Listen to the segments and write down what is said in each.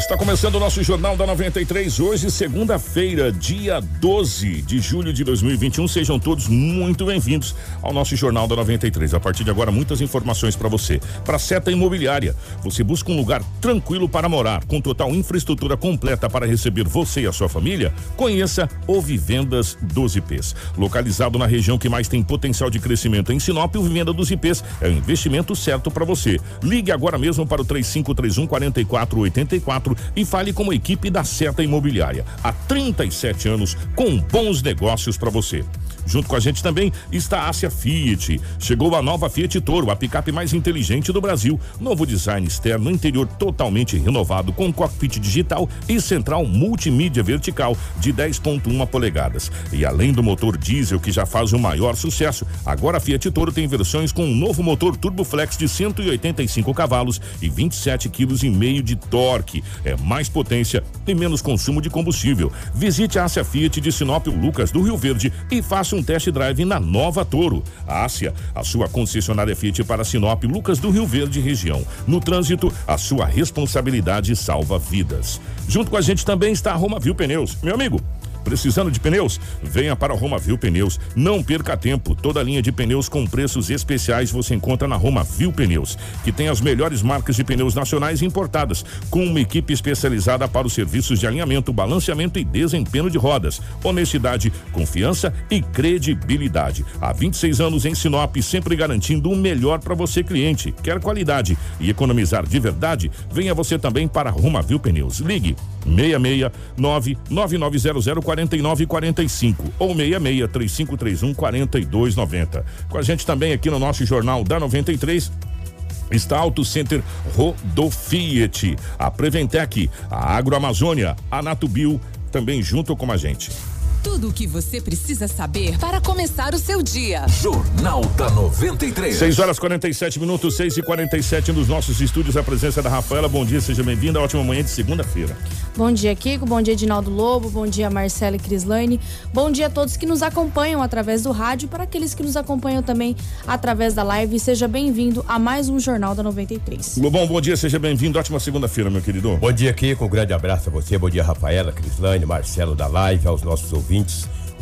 Está começando o nosso Jornal da 93, hoje, segunda-feira, dia 12 de julho de 2021. Sejam todos muito bem-vindos ao nosso Jornal da 93. A partir de agora, muitas informações para você. Para Seta Imobiliária, você busca um lugar tranquilo para morar, com total infraestrutura completa para receber você e a sua família? Conheça o Vivendas dos IPs. Localizado na região que mais tem potencial de crescimento em Sinop, o Vivenda dos IPs é o investimento certo para você. Ligue agora mesmo para o 3531 4484 e fale com a equipe da Seta Imobiliária. Há 37 anos com bons negócios para você. Junto com a gente também está a Ásia Fiat. Chegou a nova Fiat Toro, a picape mais inteligente do Brasil. Novo design externo, interior totalmente renovado, com cockpit digital e central multimídia vertical de 10,1 polegadas. E além do motor diesel que já faz o maior sucesso, agora a Fiat Toro tem versões com um novo motor Turboflex de 185 cavalos e 27 quilos e meio de torque. É mais potência e menos consumo de combustível. Visite a Ásia Fiat de Sinop Lucas do Rio Verde e faça um test drive na nova Toro. A Ásia, a sua concessionária Fiat para Sinop Lucas do Rio Verde região. No trânsito, a sua responsabilidade salva vidas. Junto com a gente também está a Roma Viu Pneus. Meu amigo, Precisando de pneus? Venha para a Roma Viu Pneus. Não perca tempo. Toda a linha de pneus com preços especiais você encontra na Roma Viu Pneus, que tem as melhores marcas de pneus nacionais importadas, com uma equipe especializada para os serviços de alinhamento, balanceamento e desempenho de rodas. Honestidade, confiança e credibilidade. Há 26 anos em Sinop, sempre garantindo o melhor para você cliente. Quer qualidade e economizar de verdade? Venha você também para a Roma Viu Pneus. Ligue 669 9900 4945 ou 66 3531 4290. Com a gente também aqui no nosso Jornal da 93 está Auto Center Rodofiat, a Preventec, a Agroamazônia, a Natubio, também junto com a gente. Tudo o que você precisa saber para começar o seu dia. Jornal da 93. 6 horas 47 minutos, 6 e 47 nos nossos estúdios. A presença da Rafaela. Bom dia, seja bem-vinda. Ótima manhã de segunda-feira. Bom dia, Kiko. Bom dia, Edinaldo Lobo. Bom dia, Marcela e Crislane. Bom dia a todos que nos acompanham através do rádio. Para aqueles que nos acompanham também através da live, seja bem-vindo a mais um Jornal da 93. Lobão, bom dia, seja bem-vindo. Ótima segunda-feira, meu querido. Bom dia, Kiko. Um grande abraço a você. Bom dia, Rafaela, Crislane, Marcelo da live, aos nossos ouvintes.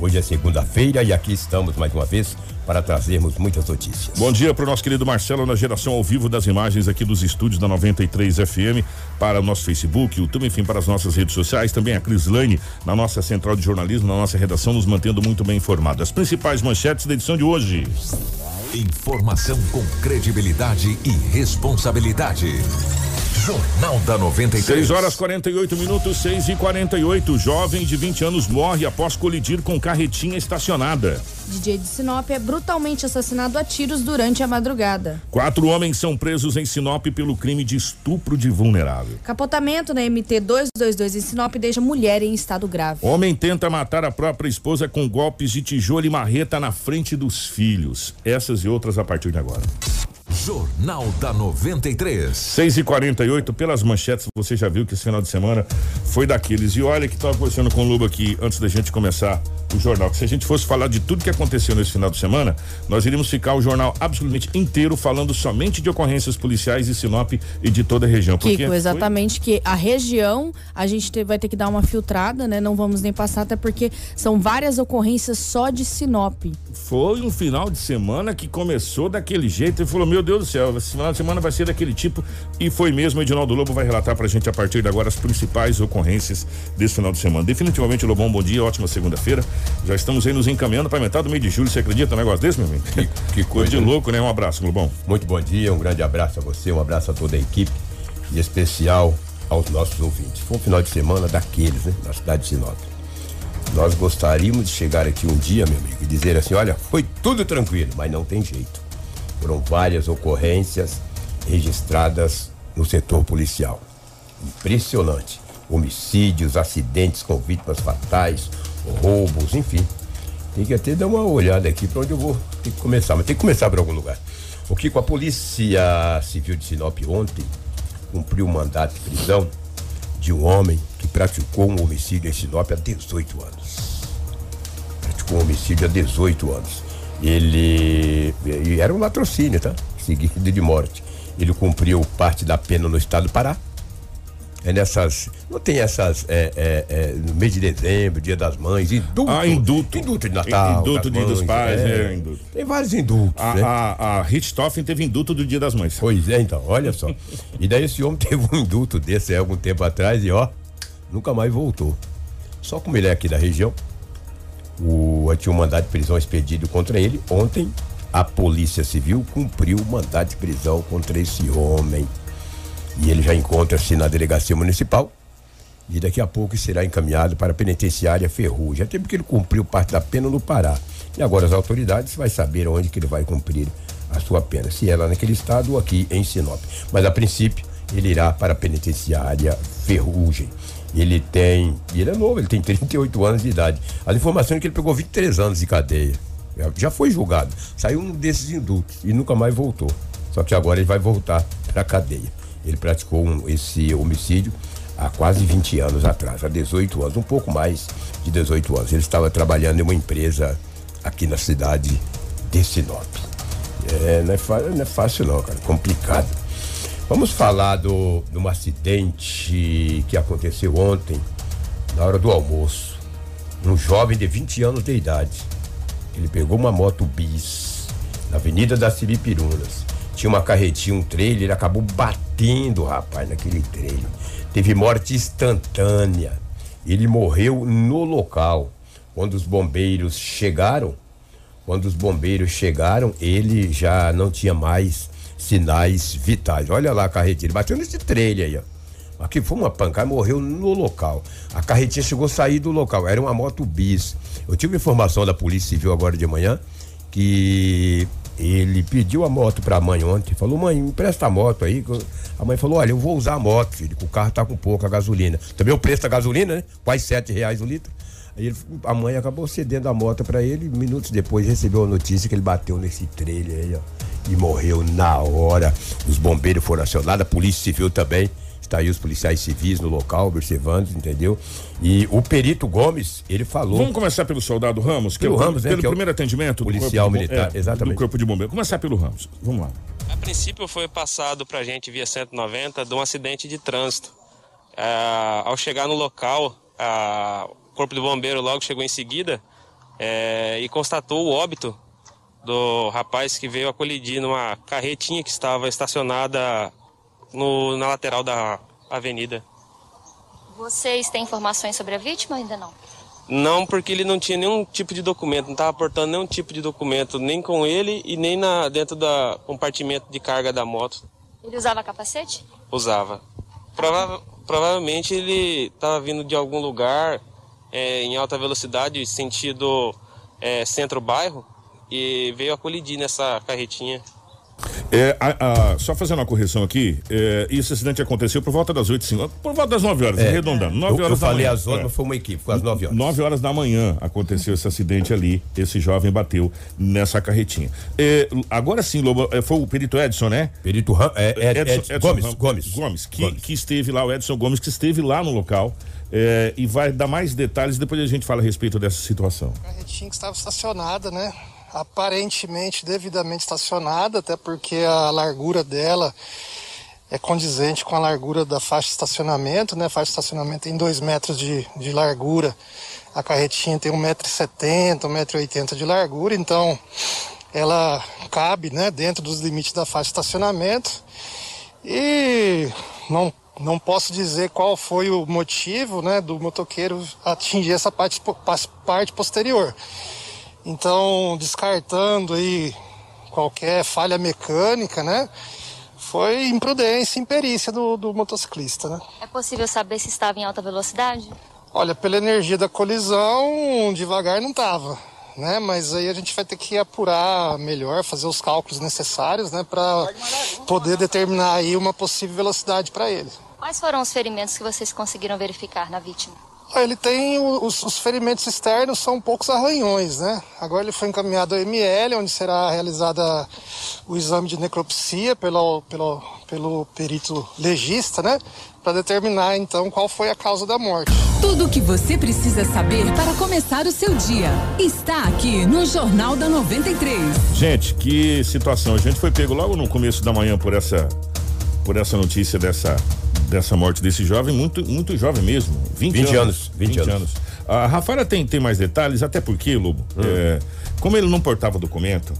Hoje é segunda-feira e aqui estamos mais uma vez para trazermos muitas notícias. Bom dia para o nosso querido Marcelo na geração ao vivo das imagens aqui dos estúdios da 93 FM para o nosso Facebook, YouTube, enfim, para as nossas redes sociais. Também a Crislane na nossa central de jornalismo, na nossa redação, nos mantendo muito bem informados. As principais manchetes da edição de hoje. Informação com credibilidade e responsabilidade. Jornal da 93. 6 horas 48 minutos, 6 e 48 Jovem de 20 anos morre após colidir com carretinha estacionada. DJ de Sinop é brutalmente assassinado a tiros durante a madrugada. Quatro homens são presos em Sinop pelo crime de estupro de vulnerável. Capotamento na MT 222 em Sinop deixa mulher em estado grave. Homem tenta matar a própria esposa com golpes de tijolo e marreta na frente dos filhos. Essas e outras a partir de agora. Jornal da 93. 6 e 48 pelas manchetes, você já viu que esse final de semana foi daqueles. E olha que estava conversando com o Luba aqui antes da gente começar o jornal. Que se a gente fosse falar de tudo que aconteceu nesse final de semana, nós iríamos ficar o jornal absolutamente inteiro falando somente de ocorrências policiais de Sinop e de toda a região. Kiko, exatamente foi... que a região a gente te, vai ter que dar uma filtrada, né? Não vamos nem passar, até porque são várias ocorrências só de Sinop. Foi um final de semana que começou daquele jeito e falou: Meu Deus do céu, esse final de semana vai ser daquele tipo. E foi mesmo. O Edinaldo Lobo vai relatar pra gente a partir de agora as principais ocorrências desse final de semana. Definitivamente, Lobão, bom dia, ótima segunda-feira. Já estamos aí nos encaminhando para metade do mês de julho. Você acredita um negócio desse, meu amigo? Que, que coisa de louco, né? Um abraço, Lobão. Muito bom dia, um grande abraço a você, um abraço a toda a equipe, em especial aos nossos ouvintes. Foi um final de semana daqueles, né? Na cidade de Sinop. Nós gostaríamos de chegar aqui um dia, meu amigo, e dizer assim: olha, foi tudo tranquilo, mas não tem jeito. Foram várias ocorrências registradas no setor policial. Impressionante. Homicídios, acidentes com vítimas fatais, roubos, enfim. Tem que até dar uma olhada aqui para onde eu vou ter que começar, mas tem que começar por algum lugar. O que com a Polícia Civil de Sinop ontem cumpriu o mandato de prisão de um homem que praticou um homicídio em Sinop há 18 anos. Praticou um homicídio há 18 anos. Ele, era um latrocínio, tá? Seguido de morte. Ele cumpriu parte da pena no estado do Pará. É nessas. Não tem essas. É, é, é, no mês de dezembro, dia das mães, indulto. Ah, indulto. Indulto de Natal. Indulto das dia dos mães, pais, é. é, indulto. Tem vários indultos. A, né? a, a Richthofen teve induto do Dia das Mães. Pois é, então, olha só. E daí esse homem teve um indulto desse há algum tempo atrás e ó, nunca mais voltou. Só como ele é aqui da região, o, tinha um mandado de prisão expedido contra ele. Ontem, a Polícia Civil cumpriu o mandado de prisão contra esse homem. E ele já encontra-se na delegacia municipal e daqui a pouco será encaminhado para a penitenciária Ferrugem. Até porque ele cumpriu parte da pena no Pará. E agora as autoridades vai saber onde que ele vai cumprir a sua pena, se é lá naquele estado ou aqui em Sinop. Mas a princípio ele irá para a penitenciária Ferrugem. Ele tem, e ele é novo, ele tem 38 anos de idade. As informações é que ele pegou 23 anos de cadeia. Já- Já foi julgado. Saiu um desses indultos e nunca mais voltou. Só que agora ele vai voltar para cadeia. Ele praticou um- esse homicídio há quase 20 anos atrás, há 18 anos, um pouco mais de 18 anos. Ele estava trabalhando em uma empresa aqui na cidade de Sinop. É, não é, não é fácil não, cara, complicado. Vamos falar do, de um acidente que aconteceu ontem, na hora do almoço. Um jovem de 20 anos de idade. Ele pegou uma moto bis na Avenida das Siripirunas. Tinha uma carretinha, um trailer, ele acabou batendo, rapaz, naquele trailer. Teve morte instantânea. Ele morreu no local. Quando os bombeiros chegaram, quando os bombeiros chegaram, ele já não tinha mais sinais vitais. Olha lá a carretinha, ele bateu nesse trailer aí, ó. Aqui foi uma pancada, morreu no local. A carretinha chegou a sair do local, era uma moto bis. Eu tive informação da Polícia Civil agora de manhã que ele pediu a moto pra mãe ontem, falou: "Mãe, empresta a moto aí". A mãe falou: "Olha, eu vou usar a moto, filho, que o carro tá com pouca gasolina". Também o preço da gasolina, né? Quase sete reais o litro. Aí ele- a mãe acabou cedendo a moto pra ele, minutos depois recebeu a notícia que ele bateu nesse trailer aí, ó, e morreu na hora. Os bombeiros foram acionados, a Polícia Civil também. Está aí os policiais civis no local, observando, entendeu? E o perito Gomes, ele falou. Vamos começar pelo soldado Ramos, que Pelo é o, Ramos, né, pelo que é o primeiro atendimento do policial corpo de bom- militar, é, exatamente. do corpo de bombeiro. Começar pelo Ramos. Vamos lá. A princípio foi passado pra gente via 190 de um acidente de trânsito. Ah, ao chegar no local, ah, o corpo de bombeiro logo chegou em seguida eh, e constatou o óbito do rapaz que veio a colidir numa carretinha que estava estacionada no- na lateral da avenida. Vocês têm informações sobre a vítima ainda não? Não, porque ele não tinha nenhum tipo de documento, não estava portando nenhum tipo de documento, nem com ele e nem na, dentro do compartimento de carga da moto. Ele usava capacete? usava. Prova- provavelmente ele estava vindo de algum lugar é, em alta velocidade, sentido é, centro-bairro, e veio a colidir nessa carretinha. É, a- a- só fazendo uma correção aqui, é, esse acidente aconteceu por volta das 8 5 por volta das 9 horas, arredondando. 9 É. eu, horas eu da falei manhã. às horas, É. mas foi uma equipe, foi às 9 horas. 9 horas da manhã aconteceu esse acidente ali. Esse jovem bateu nessa carretinha. É, agora sim, Lobo, é, foi o perito Edson, né? Perito Ram, é, é, Edson, Gomes, Ram- Gomes. Gomes, que, Gomes. que esteve lá, o Edson Gomes, que esteve lá no local é, e vai dar mais detalhes. Depois a gente fala a respeito dessa situação. carretinha que estava estacionada, né? Aparentemente devidamente estacionada, até porque a largura dela é condizente com a largura da faixa de estacionamento, né? A faixa de estacionamento tem 2 metros de, de largura, a carretinha tem 1,70m, 1,80m de largura, então ela cabe né, dentro dos limites da faixa de estacionamento. E não, não posso dizer qual foi o motivo né, do motoqueiro atingir essa parte, parte posterior. Então, descartando aí qualquer falha mecânica, né? Foi imprudência, imperícia do, do motociclista, né? É possível saber se estava em alta velocidade? Olha, pela energia da colisão, devagar não tava, né? Mas aí a gente vai ter que apurar melhor, fazer os cálculos necessários, né, para poder determinar aí uma possível velocidade para ele. Quais foram os ferimentos que vocês conseguiram verificar na vítima? Ah, Ele tem os, os ferimentos externos, são poucos arranhões, né? Agora ele foi encaminhado ao ML, onde será realizada o exame de necropsia pelo, pelo, pelo perito legista, né? Para determinar então qual foi a causa da morte. Tudo o que você precisa saber para começar o seu dia está aqui no Jornal da 93. Gente, que situação. A gente foi pego logo no começo da manhã por essa por essa notícia dessa dessa morte desse jovem, muito muito jovem mesmo, 20, 20 anos, anos, 20 anos. A Rafaela tem tem mais detalhes, até porque, Lobo, é, como ele não portava documento,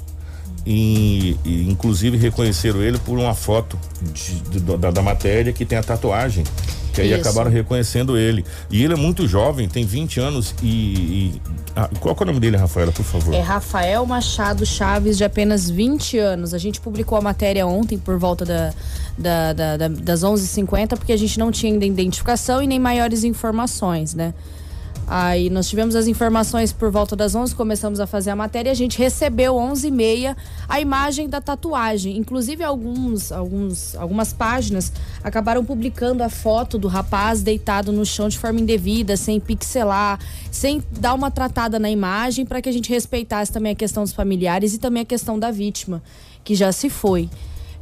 e, e inclusive reconheceram ele por uma foto de- de- da, da matéria que tem a tatuagem. Que aí Isso. acabaram reconhecendo ele. E ele é muito jovem, tem 20 anos e. e- ah, qual é o nome dele, Rafaela, por favor? É Rafael Machado Chaves, de apenas 20 anos. A gente publicou a matéria ontem por volta da, da- da- da- das 11h50, porque a gente não tinha ainda identificação e nem maiores informações, né? Aí nós tivemos as informações por volta das 11, começamos a fazer a matéria e a gente recebeu 11h30 a imagem da tatuagem. Inclusive alguns, alguns, algumas páginas acabaram publicando a foto do rapaz deitado no chão de forma indevida, sem pixelar, sem dar uma tratada na imagem para que a gente respeitasse também a questão dos familiares e também a questão da vítima, que já se foi.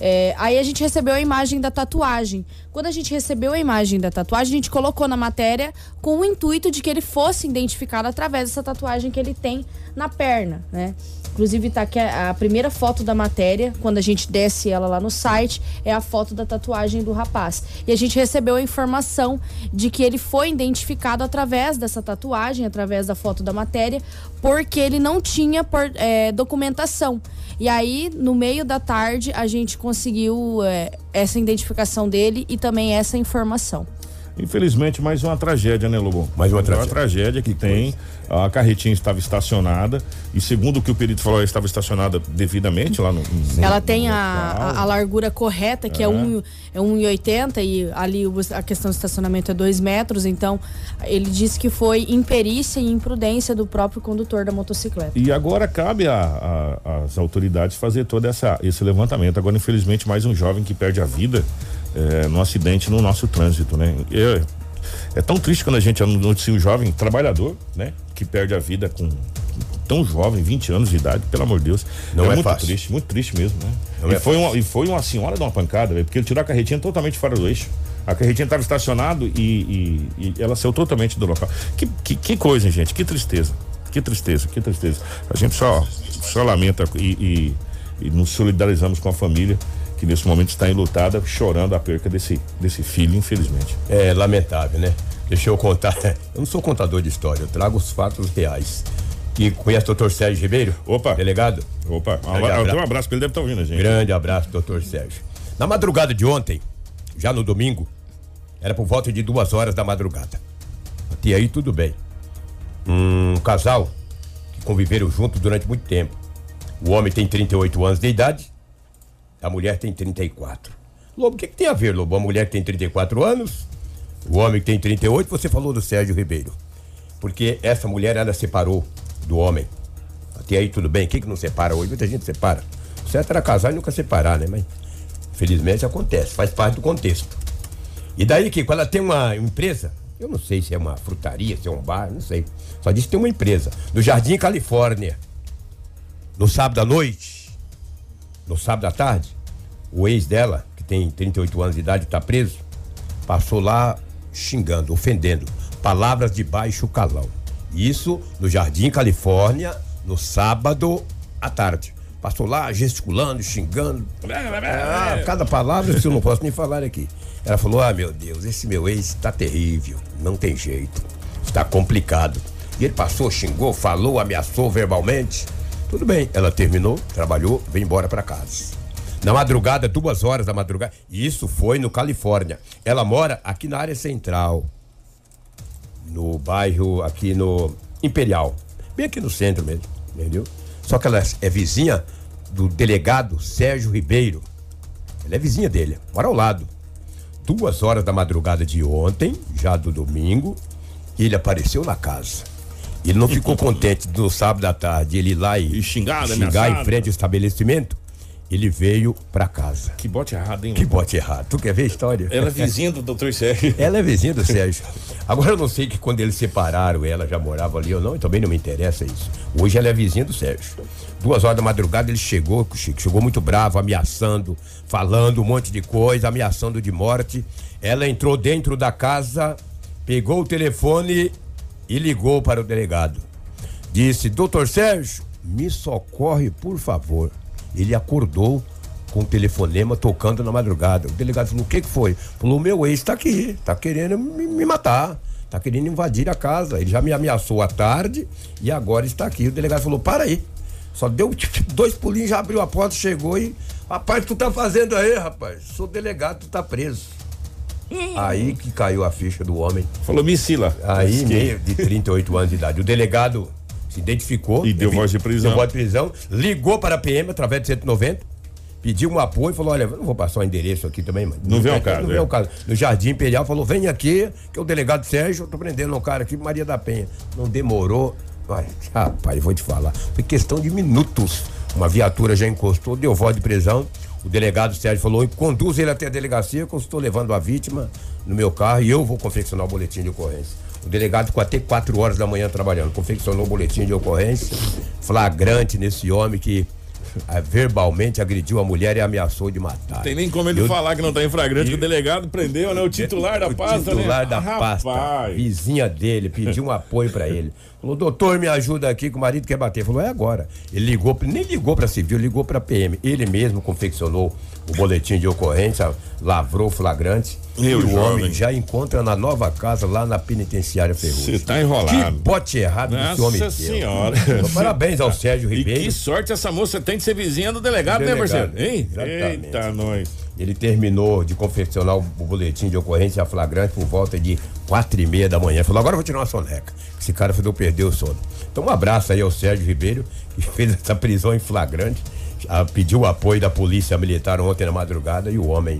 É, aí a gente recebeu a imagem da tatuagem. Quando a gente recebeu a imagem da tatuagem, a gente colocou na matéria com o intuito de que ele fosse identificado através dessa tatuagem que ele tem na perna, né? Inclusive tá aqui a, primeira foto da matéria, quando a gente desce ela lá no site, é a foto da tatuagem do rapaz. E a gente recebeu a informação de que ele foi identificado através dessa tatuagem, através da foto da matéria, porque ele não tinha por- é, documentação. E aí, no meio da tarde, a gente conseguiu é, essa identificação dele e também essa informação. Infelizmente, mais uma tragédia, né, Lobo? Mais uma tragédia. tragédia que tem. A carretinha estava estacionada e, segundo o que o perito falou, ela estava estacionada devidamente lá no. no- Ela tem no a, a, a largura correta, que é, um, é 1,80 e ali o- a questão do estacionamento é 2 metros. Então, ele disse que foi imperícia e imprudência do próprio condutor da motocicleta. E agora cabe a- a- às autoridades fazer todo essa, esse levantamento. Agora, infelizmente, mais um jovem que perde a vida é, num acidente no nosso trânsito, né? É, é tão triste quando a gente noticia um jovem trabalhador, né? Que perde a vida com tão jovem, 20 anos de idade, pelo amor de Deus. Não é muito fácil. triste, muito triste mesmo, né? Não e, é foi uma, e foi uma senhora de uma pancada, porque ele tirou a carretinha totalmente fora do eixo. A carretinha estava estacionado e, e- e ela saiu totalmente do local. Que, que, que coisa, hein, gente? Que tristeza. Que tristeza, que tristeza. A gente só, só lamenta e, e, e nos solidarizamos com a família que nesse momento está enlutada, chorando a perca desse, desse filho, infelizmente. É lamentável, né? Deixa eu contar. Eu não sou contador de história, eu trago os fatos reais. E conhece o doutor Sérgio Ribeiro? Opa. Delegado? Opa, um Grande abra- abra- um abraço ele, deve estar ouvindo a gente. Grande abraço, doutor Sérgio. Na madrugada de ontem, já no domingo, era por volta de duas horas da madrugada. Até aí tudo bem. Um casal que conviveram junto durante muito tempo. O homem tem 38 anos de idade, a mulher tem 34. Lobo, o que, que tem a ver, Lobo? A mulher que tem 34 anos, o homem que tem 38, você falou do Sérgio Ribeiro. Porque essa mulher, ela separou do homem. Até aí tudo bem. Quem que não separa hoje? Muita gente separa. O certo era casar e nunca separar, né? Mas felizmente acontece, faz parte do contexto. E daí que quando ela tem uma empresa, eu não sei se é uma frutaria, se é um bar, não sei. Só disse que tem uma empresa, no Jardim Califórnia. No sábado à noite, no sábado à tarde, o ex dela, que tem 38 anos de idade, está preso, passou lá xingando, ofendendo, palavras de baixo calão. Isso no Jardim Califórnia, no sábado à tarde. Passou lá gesticulando, xingando. Ah, cada palavra que eu não posso nem falar aqui. Ela falou: Ah, meu Deus, esse meu ex está terrível, não tem jeito, está complicado. E ele passou, xingou, falou, ameaçou verbalmente. Tudo bem, ela terminou, trabalhou, veio embora para casa. Na madrugada, duas horas da madrugada. Isso foi no Califórnia. Ela mora aqui na área central. No bairro, aqui no Imperial. Bem aqui no centro mesmo, entendeu? Só que ela é vizinha do delegado Sérgio Ribeiro. Ela é vizinha dele, mora ao lado. Duas horas da madrugada de ontem, já do domingo, ele apareceu na casa. Ele não ficou contente no sábado à tarde ele ir lá e, E xingar, xingar ameaçado. em frente ao estabelecimento. Ele veio pra casa. Que bote errado, hein? Que bote errado. Tu quer ver a história? Ela é vizinha do doutor Sérgio. Ela é vizinha do Sérgio. Agora eu não sei que quando eles separaram, ela já morava ali ou não, e também não me interessa isso. Hoje ela é vizinha do Sérgio. Duas horas da madrugada ele chegou, Chico, chegou muito bravo, ameaçando, falando um monte de coisa, ameaçando de morte. Ela entrou dentro da casa, pegou o telefone e ligou para o delegado. Disse, doutor Sérgio, me socorre, por favor. Ele acordou com o telefonema tocando na madrugada. O delegado falou: o que, que foi? Falou: meu ex está aqui, tá querendo me, me matar, tá querendo invadir a casa. Ele já me ameaçou à tarde e agora está aqui. O delegado falou: para aí. Só deu dois pulinhos, já abriu a porta, chegou e. Rapaz, tu tá fazendo aí, rapaz? Sou delegado, tu tá preso. Aí que caiu a ficha do homem. Falou, me sila. Aí, meio de 38 anos de idade. O delegado identificou. E deu voz de prisão. Deu voz de prisão. Ligou para a PM através de 190. Pediu um apoio, falou: olha, eu não vou passar o endereço aqui também, mano. Não vem ao caso, Não vem é. ao caso. No Jardim Imperial, falou: vem aqui, que é o delegado Sérgio, eu tô prendendo um cara aqui, Maria da Penha. Não demorou. Ai, rapaz, vou te falar. Foi questão de minutos. Uma viatura já encostou, deu voz de prisão. O delegado Sérgio falou: conduz ele até a delegacia, que eu estou levando a vítima no meu carro e eu vou confeccionar o boletim de ocorrência. O delegado ficou até 4 horas da manhã trabalhando, confeccionou o boletim de ocorrência, flagrante nesse homem que ah, verbalmente agrediu a mulher e ameaçou de matar. Tem nem como ele Eu- falar que não tá em flagrante, que o delegado prendeu, né? O titular da o pasta, né? titular da Ah, pasta, rapaz. vizinha dele, pediu um apoio pra ele. Falou, doutor, me ajuda aqui que o marido quer bater. Falou, é agora. Ele ligou, nem ligou pra civil, ligou pra PM. Ele mesmo confeccionou o boletim de ocorrência, lavrou o flagrante. E o jovem. homem já encontra na nova casa lá na penitenciária Ferrugem. Você tá enrolado. Que bote errado que esse homem Nossa deu. senhora. Então, Parabéns ao Sérgio E Ribeiro. que sorte essa moça tem de ser vizinha do delegado, né, Delegado, parceiro? Hein? exatamente. Eita, nós. Ele terminou de confeccionar o boletim de ocorrência flagrante por volta de quatro e meia da manhã. Falou, agora eu vou tirar uma soneca. Esse cara fez eu perder o sono. Então um abraço aí ao Sérgio Ribeiro, que fez essa prisão em flagrante. Pediu o apoio da polícia militar ontem na madrugada e o homem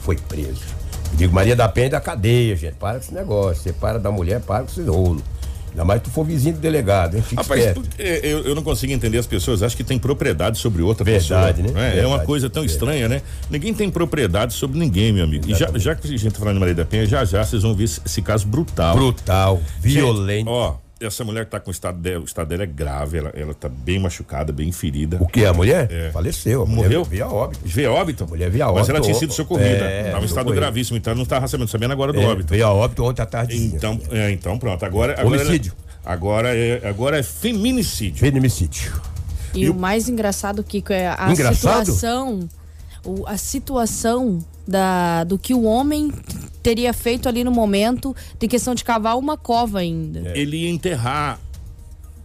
foi preso. Eu digo, Maria da Penha é da cadeia, gente. Para com esse negócio. Você para da mulher, para com esse rolo. Ainda mais tu for vizinho do delegado, hein? Fica Rapaz, tu- eu, eu não consigo entender as pessoas. Acham que tem propriedade sobre outra Verdade, pessoa. né? É, É uma Verdade. coisa tão estranha, né? Ninguém tem propriedade sobre ninguém, meu amigo. E já, já que a gente tá falando de Maria da Penha, já já vocês vão ver esse, esse caso brutal. Brutal, Gente, violento. ó, essa mulher tá com o estado dela, o estado dela é grave, ela, ela tá bem machucada, bem ferida. O que? A mulher? É. Faleceu. A mulher Morreu? Veio a óbito. Veio a óbito? Mulher veio a Mas óbito. ela tinha sido socorrida. É, Tava em estado gravíssimo, então não tava sabendo, sabendo agora do É, óbito. Veio a óbito ontem à tarde. Então, é, então pronto. Agora, agora Homicídio. Agora é, agora é feminicídio. Feminicídio. E o mais engraçado, Kiko, é a Engraçado? situação. o- a situação da, do que o homem teria feito ali no momento de questão de cavar uma cova ainda. Ele ia enterrar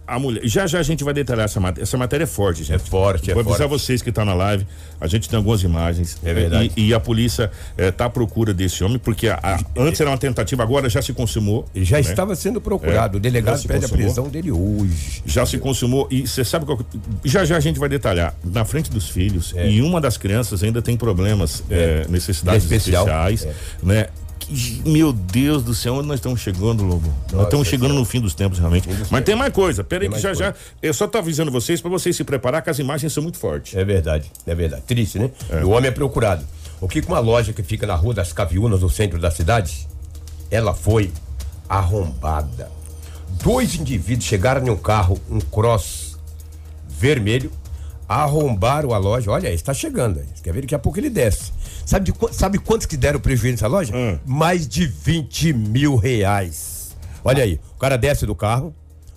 a mulher. Já já a gente vai detalhar essa matéria. Essa matéria é forte, gente. É forte, é Vou avisar forte. vocês que estão na live. A gente tem algumas imagens. É verdade. E, e a polícia está à procura desse homem, porque a- a- antes era uma tentativa, agora já se consumou. Já né? estava sendo procurado. É, o delegado pede a consumou. prisão dele hoje. Já se consumou e você sabe qual. Já já a gente vai detalhar. Na frente dos filhos, e uma das crianças ainda tem problemas, é, necessidades Especial. especiais, É. né? Que- meu Deus do céu, onde nós estamos chegando, Lobo? nós Nossa estamos chegando Senhora. no fim dos tempos, realmente. dos Mas tempos. tem mais coisa. Pera aí Tem que já mais já. Eu só tô avisando vocês para vocês se preparar, que as imagens são muito fortes. É verdade, é verdade. Triste, né? E o homem é procurado. O que com uma loja que fica na Rua das Caviunas, no centro da cidade, ela foi arrombada. Dois indivíduos chegaram em um carro, um cross vermelho, arrombaram a loja. Olha, está chegando. quer ver? Daqui a pouco ele desce. Sabe, de, sabe quantos que deram prejuízo nessa loja? Hum. Mais de 20 mil reais. Olha aí, o cara desce do carro,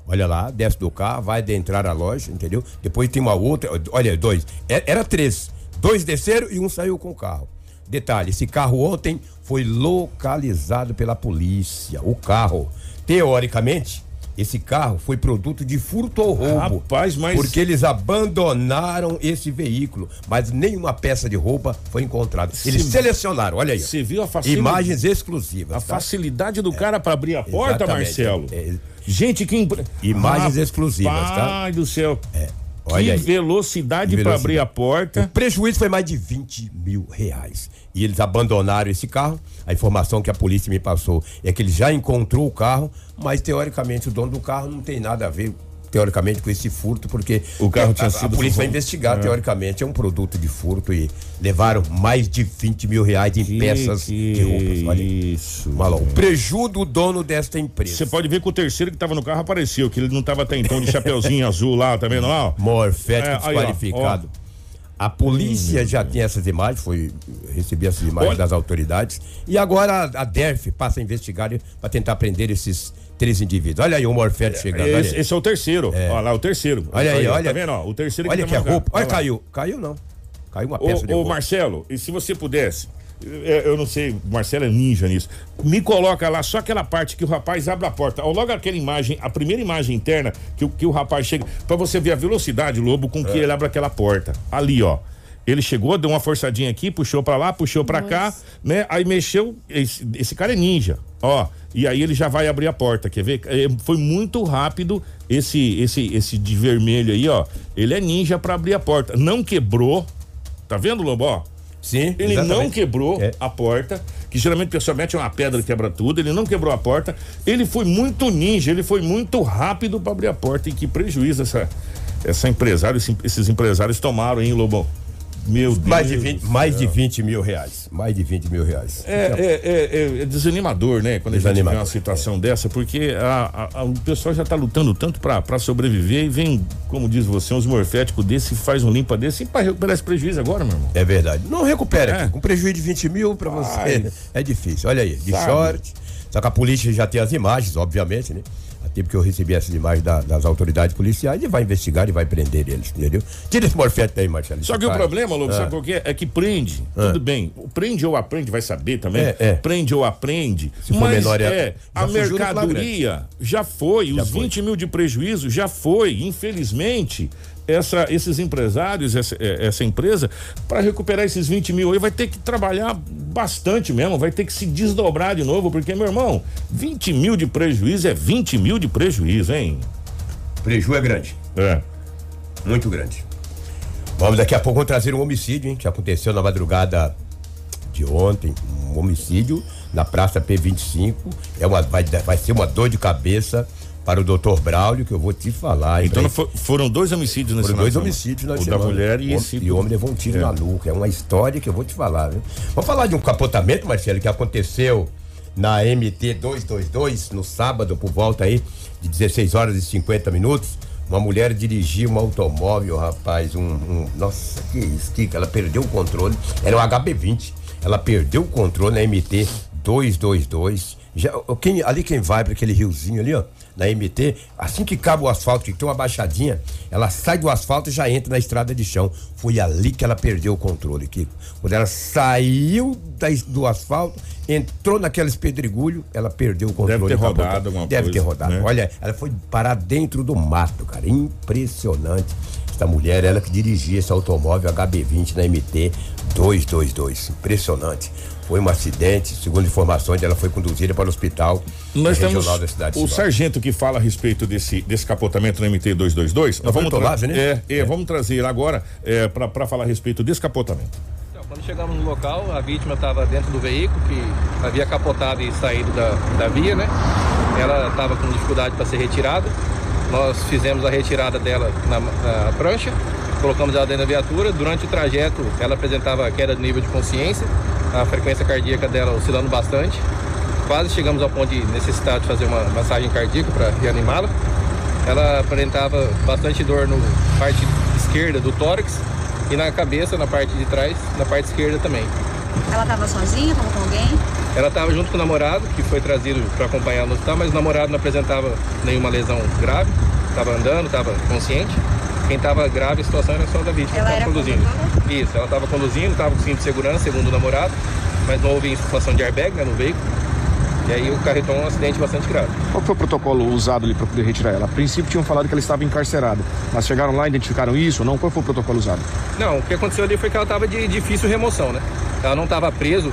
olha lá, desce do carro, vai adentrar a loja, entendeu? Depois tem uma outra, olha, dois. É- Era três. Dois desceram e um saiu com o carro. Detalhe, esse carro ontem foi localizado pela polícia. O carro, teoricamente, esse carro foi produto de furto ou roubo. Rapaz, mas- Porque eles abandonaram esse veículo, mas nenhuma peça de roupa foi encontrada. Eles Se- selecionaram, olha aí. Você viu a facilidade? Imagens exclusivas. A tá? facilidade do cara para abrir a porta, Exatamente. Marcelo. É, é. Gente, que. impre- Imagens exclusivas, tá? Ai do céu. Olha aí. velocidade para abrir a porta. O prejuízo foi mais de 20 mil reais. E eles abandonaram esse carro. A informação que a polícia me passou é que ele já encontrou o carro, mas teoricamente o dono do carro não tem nada a ver teoricamente com esse furto, porque O carro a, tinha a- sido a polícia vai investigar, É. teoricamente é um produto de furto e levaram mais de 20 mil reais em Que- peças que de roupas. Olha isso. Malão. O prejuízo do dono desta empresa. Você pode ver que o terceiro que tava no carro apareceu, que ele não tava até então de chapeuzinho azul lá, tá vendo lá? ó? Morfético É, aí, ó, desqualificado. A polícia já tem essas imagens, foi recebi essas imagens Olha. das autoridades. E agora a, a DERF passa a investigar para tentar prender esses três indivíduos. Olha aí o Morfético chegando. olha Esse, esse é o terceiro. Olha lá, o terceiro. Olha aí, olha. Tá vendo? ó? O terceiro Olha tava que a no carro. roupa. Olha, Olha caiu. Caiu não. Caiu uma peça de Ô, roupa. Marcelo, e se você pudesse, eu, não sei, o Marcelo é ninja nisso. Me coloca lá só aquela parte que o rapaz abre a porta. Ou logo aquela imagem, a primeira imagem interna que, o- que o rapaz chega, pra você ver a velocidade, Lobo, com É. que ele abre aquela porta. Ali, ó. Ele chegou, deu uma forçadinha aqui, puxou pra lá, puxou pra cá, né? Aí mexeu. Esse, esse cara é ninja, ó. E aí ele já vai abrir a porta, quer ver? É, foi muito rápido esse esse esse de vermelho aí, ó. Ele é ninja pra abrir a porta. Não quebrou. Tá vendo, Lobo? Ó, Sim, ele não exatamente. quebrou É. a porta, que geralmente o pessoal mete uma pedra e quebra tudo. Ele não quebrou a porta. Ele foi muito ninja, ele foi muito rápido para abrir a porta. E que prejuízo essa, essa empresário, esse- esses empresários tomaram, hein, Lobão? Meu Deus. Mais de, 20, do mais de 20 mil reais. Mais de 20 mil reais. É, é, é- é desanimador, né? Quando a gente vê uma situação dessa, porque a- a- a- o pessoal já tá lutando tanto pra sobreviver e vem, como diz você, uns morféticos desse, faz um limpa desse e recuperar esse prejuízo agora, meu irmão. É verdade. Não recupera É. aqui. Com prejuízo de 20 mil pra você. É difícil. Olha aí, de Sabe. short. Só que a polícia já tem as imagens, obviamente, né? Até porque eu recebi essas imagens da- das autoridades policiais e vai investigar e vai prender eles, entendeu? Tira esse morfete aí, Marcelo. Só que o problema, Lobo, Ah. sabe qual que é? É que prende, tudo bem. Prende ou aprende, vai saber também. É, é. Prende ou aprende. Se for mas menor, é- é, a mercadoria já foi, Já os foi. 20 mil de prejuízo já foi. Infelizmente, essa, esses empresários, essa, é, essa empresa, para recuperar esses 20 mil aí, vai ter que trabalhar bastante mesmo, vai ter que se desdobrar de novo, porque, meu irmão, 20 mil de prejuízo é 20 mil de prejuízo, hein? Preju é grande. É. Muito grande. Vamos daqui a pouco vamos trazer um homicídio, hein? Que aconteceu na madrugada de ontem. Um homicídio na Praça P25. É uma, vai, vai ser uma dor de cabeça para o doutor Braulio, que eu vou te falar. Então Pra- foram dois homicídios nesse Foram dois de homicídios na semana. Da mulher e O- esse. E o homem levou um tiro É. na nuca. É uma história que eu vou te falar, viu? Vamos falar de um capotamento, Marcelo, que aconteceu na MT 222 no sábado, por volta aí de 16 horas e 50 minutos. Uma mulher dirigia um automóvel, rapaz, um. um- nossa, que isso, que ela perdeu o controle. Era um HB20. Ela perdeu o controle na MT 222. Já, quem, ali quem vai para aquele riozinho ali, ó, na MT, assim que acaba o asfalto, que tem uma baixadinha, ela sai do asfalto e já entra na estrada de chão. Foi ali que ela perdeu o controle, Kiko. Quando ela saiu da do asfalto, entrou naqueles pedregulho, ela perdeu o controle. Deve ter rodado alguma Deve ter coisa, rodado. né? Olha, ela foi parar dentro do mato, cara. Impressionante. Essa mulher, ela que dirigia esse automóvel HB20 na MT 222. Impressionante. Foi um acidente, segundo informações, ela foi conduzida para o hospital Nós temos regional da cidade de o sargento que fala a respeito desse, desse capotamento no MT 222. Nós vamos, Roberto tra- né? é, é, vamos trazer agora é, para falar a respeito desse capotamento. Então, quando chegamos no local, a vítima estava dentro do veículo que havia capotado e saído da, da via, né? Ela estava com dificuldade para ser retirada. Nós fizemos a retirada dela na, na prancha, colocamos ela dentro da viatura. Durante o trajeto, ela apresentava queda de nível de consciência, a frequência cardíaca dela oscilando bastante. Quase chegamos ao ponto de necessitar de fazer uma massagem cardíaca para reanimá-la. Ela apresentava bastante dor no parte esquerda do tórax e na cabeça, na parte de trás, na parte esquerda também. Ela estava sozinha, estava com alguém? Ela estava junto com o namorado, que foi trazido para acompanhar no hospital, mas o namorado não apresentava nenhuma lesão grave, estava andando, estava consciente. Quem estava grave a situação era só da vítima, Ela estava conduzindo. Isso, ela estava conduzindo, estava com cinto de segurança, segundo o namorado, mas não houve insuflação de airbag né, no veículo. E aí o carretou um acidente bastante grave. Qual foi o protocolo usado ali para poder retirar ela? A princípio tinham falado que ela estava encarcerada, mas chegaram lá, identificaram isso ou não? Qual foi o protocolo usado? Não, o que aconteceu ali foi que ela estava de difícil remoção, né? Ela não estava preso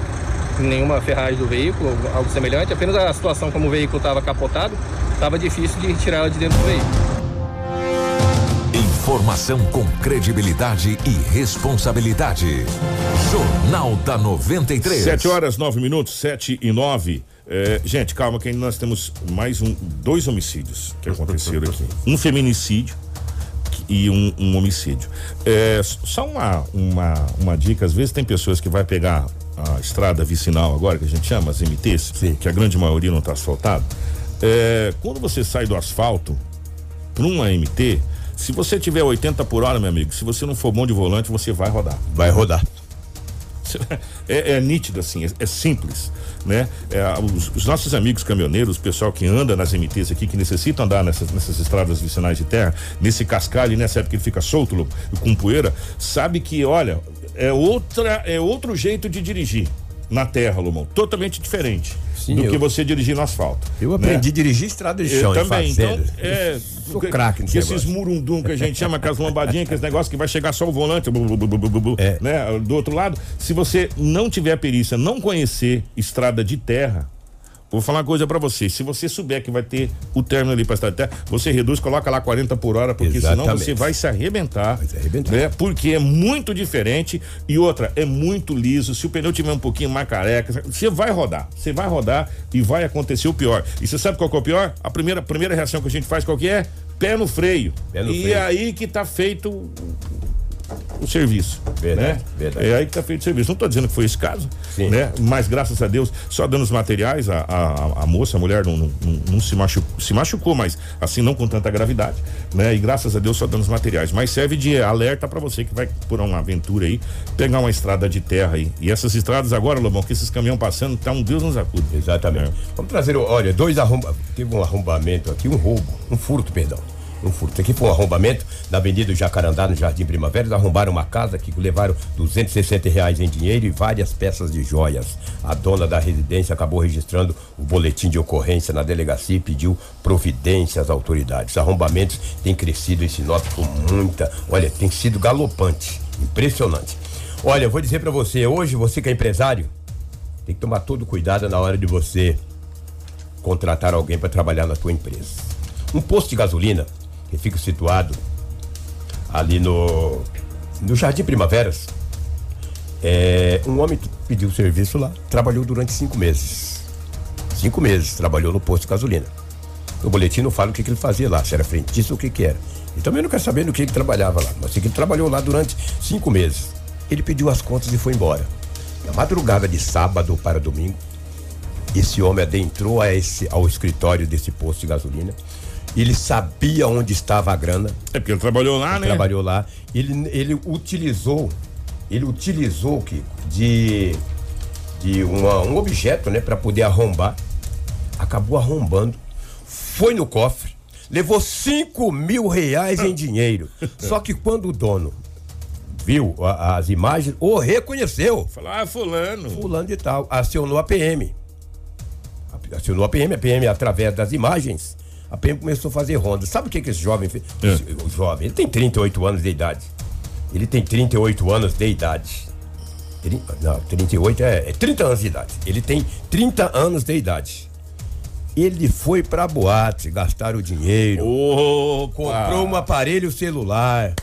nenhuma ferragem do veículo, algo semelhante, apenas a situação como o veículo estava capotado, estava difícil de tirar ela de dentro do veículo. Informação com credibilidade e responsabilidade. Jornal da 93. 7 horas, 9 minutos, 7 e 9. É, gente, calma, que ainda nós temos mais um, dois homicídios que aconteceram aqui. Um feminicídio e um, um homicídio. É, só uma, uma, uma dica, às vezes tem pessoas que vai pegar a estrada vicinal agora, que a gente chama as MTs, que a grande maioria não está asfaltada. É, quando você sai do asfalto para uma MT, se você tiver 80 por hora, meu amigo, se você não for bom de volante, você vai rodar. Vai rodar. É, é nítido assim, é, é simples, né? É, os, os, nossos amigos caminhoneiros, o pessoal que anda nas MTs aqui, que necessitam andar nessas, nessas estradas vicinais de terra, nesse cascalho, nessa época que ele fica solto com poeira, sabe que, olha, é outra, é outro jeito de dirigir na terra, Lumão, totalmente diferente Sim, do eu, que você dirigir no asfalto. Eu aprendi né? a dirigir estrada de chão. Eu também, então, é, sou craque que esses murundum que a gente chama, aquelas lombadinhas, aqueles negócios que vai chegar só o volante, é. né? Do outro lado, se você não tiver perícia, não conhecer estrada de terra, Vou falar uma coisa para você. Se você souber que vai ter o término ali para terra, você reduz, coloca lá 40 por hora, porque Exatamente. senão você vai se arrebentar. Vai se arrebentar. Né? Porque é muito diferente e outra, é muito liso. Se o pneu tiver um pouquinho mais careca, você vai rodar. Você vai rodar e vai acontecer o pior. E você sabe qual é o pior? A primeira, primeira reação que a gente faz, qual que é? Pé no freio. Pé no e freio. aí que tá feito o serviço. Verdade, né? verdade. É aí que está feito o serviço. Não estou dizendo que foi esse caso, Sim. né? Mas graças a Deus, só dando os materiais, a, a, a moça, a mulher não, não, não, se, machucou, se machucou, mas assim não com tanta gravidade, né? E graças a Deus só dando os materiais. Mas serve de alerta para você que vai por uma aventura aí, pegar uma estrada de terra aí. E essas estradas agora, Lobão, que esses caminhões passando, tá um Deus nos acuda. Exatamente. É. Vamos trazer, olha, dois arrombamentos. Teve um arrombamento aqui, um roubo, um furto, perdão um furto. Aqui foi um arrombamento na Avenida Jacarandá, no Jardim Primavera. Eles arrombaram uma casa que levaram 260 reais em dinheiro e várias peças de joias. A dona da residência acabou registrando o boletim de ocorrência na delegacia e pediu providência às autoridades. Os arrombamentos têm crescido em Sinop com muita. Olha, tem sido galopante. Impressionante. Olha, eu vou dizer para você, hoje você que é empresário, tem que tomar todo cuidado na hora de você contratar alguém para trabalhar na tua empresa. Um posto de gasolina que fica situado ali no, no Jardim Primaveras. É, um homem pediu serviço lá, trabalhou durante cinco meses. Cinco meses, trabalhou no posto de gasolina. No boletim não fala o que, que ele fazia lá, se era frentista ou o que, que era. E também não quer saber no que ele trabalhava lá, mas sei que ele trabalhou lá durante cinco meses. Ele pediu as contas e foi embora. Na madrugada de sábado para domingo, esse homem adentrou a esse, ao escritório desse posto de gasolina ele sabia onde estava a grana. É porque ele trabalhou lá, ele né? Trabalhou lá. Ele, ele utilizou, ele utilizou Kiko, de, de uma, um objeto, né, para poder arrombar. Acabou arrombando. Foi no cofre. Levou cinco mil reais em dinheiro. Só que quando o dono viu a, as imagens, o reconheceu. Falou, ah, fulano. Fulano de tal. Acionou a PM. Acionou a PM, a PM através das imagens a PM começou a fazer ronda. Sabe o que, que esse jovem fez? É. O jovem, ele tem 38 anos de idade. Ele tem 38 anos de idade. Não, 38 é, é 30 anos de idade. Ele tem 30 anos de idade. Ele foi pra boate, gastar o dinheiro. Opa. Comprou um aparelho celular.